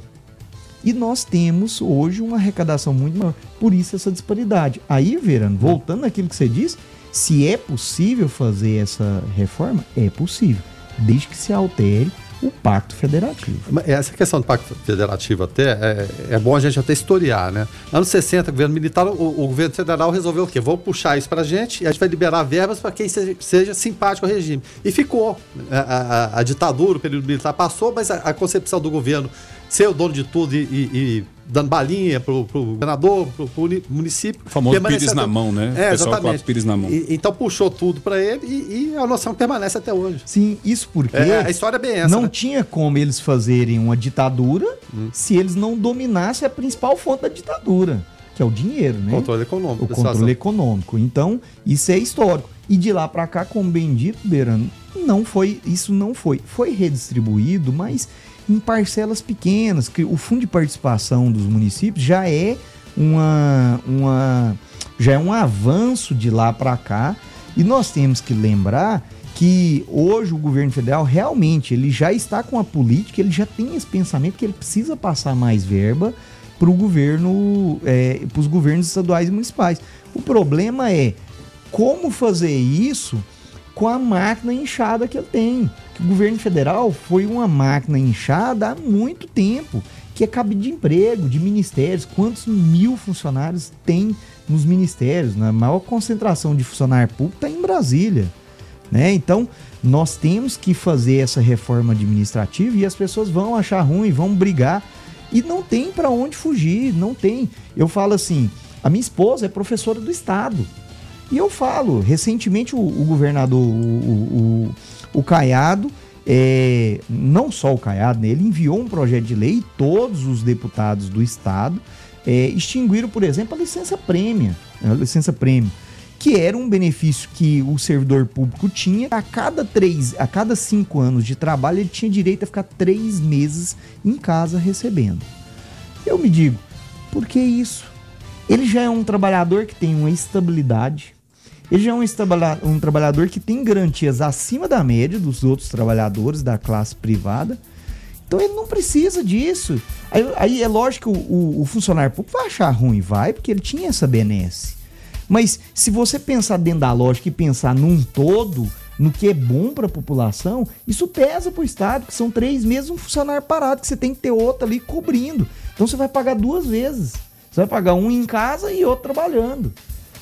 E nós temos hoje uma arrecadação muito maior. Por isso essa disparidade. Aí, Verano, voltando àquilo que você disse, se é possível fazer essa reforma, é possível, desde que se altere o pacto federativo. Essa questão do pacto federativo até é, é bom a gente até historiar, né? Anos 60, governo militar, o, o governo federal resolveu o quê? Vamos puxar isso para a gente e a gente vai liberar verbas para quem seja, seja, simpático ao regime. E ficou. A, a, a, ditadura, o período militar passou, mas a, a concepção do governo ser o dono de tudo e, e, e dando balinha pro, pro governador, pro, pro município. O famoso pires na mão, né? É, exatamente. pires na mão. E, então puxou tudo para ele e, e, a noção permanece até hoje. Sim, isso porque é, a história é bem essa. Não né? tinha como eles fazerem uma ditadura hum. se eles não dominassem a principal fonte da ditadura, que é o dinheiro, né? Controle econômico. O controle econômico. Então, isso é histórico. E de lá para cá, como bem dito, Beirano, não foi, isso não foi. Foi redistribuído, mas em parcelas pequenas, que o fundo de participação dos municípios já é uma, uma já é um avanço de lá para cá e nós temos que lembrar que hoje o governo federal realmente ele já está com a política, ele já tem esse pensamento que ele precisa passar mais verba para o governo, é, para os governos estaduais e municipais. O problema é como fazer isso com a máquina inchada que ele tem. O governo federal foi uma máquina inchada há muito tempo, que é cabide de emprego, de ministérios. Quantos mil funcionários tem nos ministérios? Na maior concentração de funcionário público está em Brasília. Né? Então, nós temos que fazer essa reforma administrativa e as pessoas vão achar ruim, vão brigar. E não tem para onde fugir, não tem. Eu falo assim: a minha esposa é professora do Estado. E eu falo, recentemente o, o governador, o, o, o Caiado, é, não só o Caiado, né, ele enviou um projeto de lei e todos os deputados do Estado é, extinguiram, por exemplo, a licença prêmio, a licença prêmio, que era um benefício que o servidor público tinha. A cada três, a cada cinco anos de trabalho, ele tinha direito a ficar três meses em casa recebendo. Eu me digo, por que isso? Ele já é um trabalhador que tem uma estabilidade, ele já é um, um trabalhador que tem garantias acima da média dos outros trabalhadores da classe privada. Então ele não precisa disso. Aí, aí é lógico que o, o, o, funcionário público vai achar ruim, vai, porque ele tinha essa benesse. Mas se você pensar dentro da lógica e pensar num todo, no que é bom para a população, isso pesa para o Estado, que são três meses um funcionário parado, que você tem que ter outro ali cobrindo. Então você vai pagar duas vezes. Você vai pagar um em casa e outro trabalhando.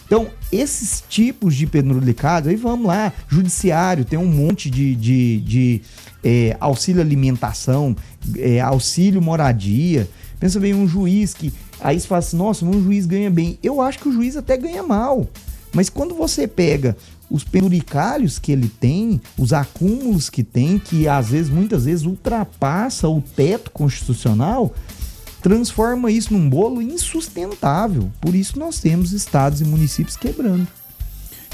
Então, esses tipos de penduricado, aí vamos lá, judiciário, tem um monte de, de, de é, auxílio alimentação, é, auxílio moradia. Pensa bem, um juiz que. Aí você fala assim, nossa, um juiz ganha bem. Eu acho que o juiz até ganha mal. Mas quando você pega os penduricalhos que ele tem, os acúmulos que tem, que às vezes, muitas vezes, ultrapassa o teto constitucional, transforma isso num bolo insustentável. Por isso nós temos estados e municípios quebrando.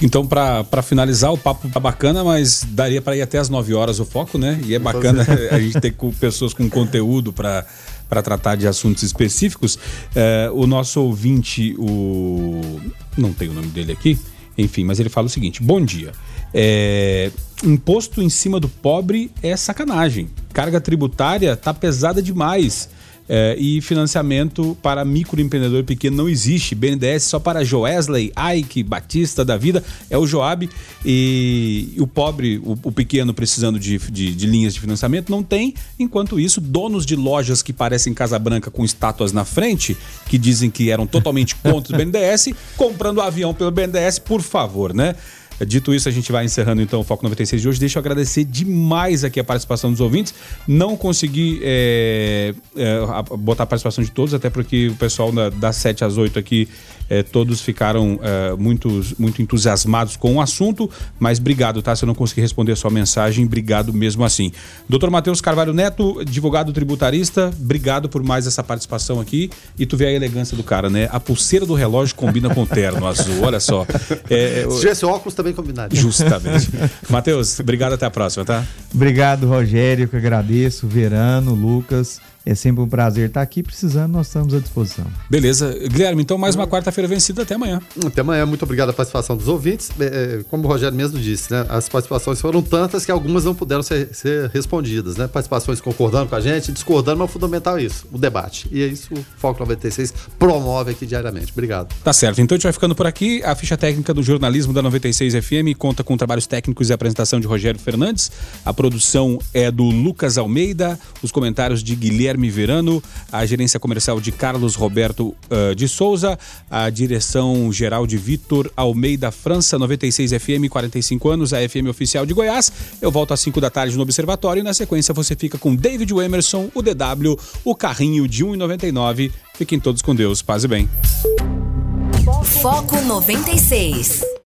Então, para finalizar, o papo tá bacana, mas daria para ir até as 9 horas o foco, né? E é bacana a gente ter pessoas com conteúdo para para tratar de assuntos específicos. É, o nosso ouvinte, o. Não tem o nome dele aqui, enfim, mas ele fala o seguinte: bom dia. É, imposto em cima do pobre é sacanagem. Carga tributária tá pesada demais. É, e financiamento para microempreendedor pequeno não existe. BNDES só para Joesley, Ike, Batista da vida, é o Joab. E, o pobre, o, o pequeno precisando de, de, de, linhas de financiamento, não tem. Enquanto isso, donos de lojas que parecem Casa Branca com estátuas na frente, que dizem que eram totalmente contra o BNDES, comprando avião pelo BNDES, por favor, né? Dito isso, a gente vai encerrando então o Foco 96 de hoje. Deixa eu agradecer demais aqui a participação dos ouvintes. Não consegui é, é, botar a participação de todos, até porque o pessoal da, das 7 às 8 aqui é, todos ficaram é, muito, muito entusiasmados com o assunto, mas obrigado, tá? Se eu não consegui responder a sua mensagem, obrigado mesmo assim. Doutor Matheus Carvalho Neto, advogado tributarista, obrigado por mais essa participação aqui. E tu vê a elegância do cara, né? A pulseira do relógio combina com o terno azul, olha só. É, Se tivesse óculos também combinaria. Justamente. Matheus, obrigado, até a próxima, tá? Obrigado, Rogério, que agradeço, Verano, Lucas. É sempre um prazer estar aqui. Precisando, nós estamos à disposição. Beleza. Guilherme, então mais uma quarta-feira vencida. Até amanhã. Até amanhã. Muito obrigado a participação dos ouvintes. É, é, como o Rogério mesmo disse, né? As participações foram tantas que algumas não puderam ser, ser respondidas, né? Participações concordando com a gente, discordando, mas o fundamental é isso, o debate. E é isso o Foco 96 promove aqui diariamente. Obrigado. Tá certo. Então a gente vai ficando por aqui. A ficha técnica do jornalismo da 96 FM conta com trabalhos técnicos e apresentação de Rogério Fernandes. A produção é do Lucas Almeida, os comentários de Guilherme Verano a gerência comercial de Carlos Roberto uh, de Souza, a direção geral de Vitor Almeida França, 96 FM, 45 anos, a FM oficial de Goiás. Eu volto às 5 da tarde no Observatório e na sequência você fica com David Emerson, o DW, o carrinho de 1,99. Fiquem todos com Deus, paz e bem. Foco 96.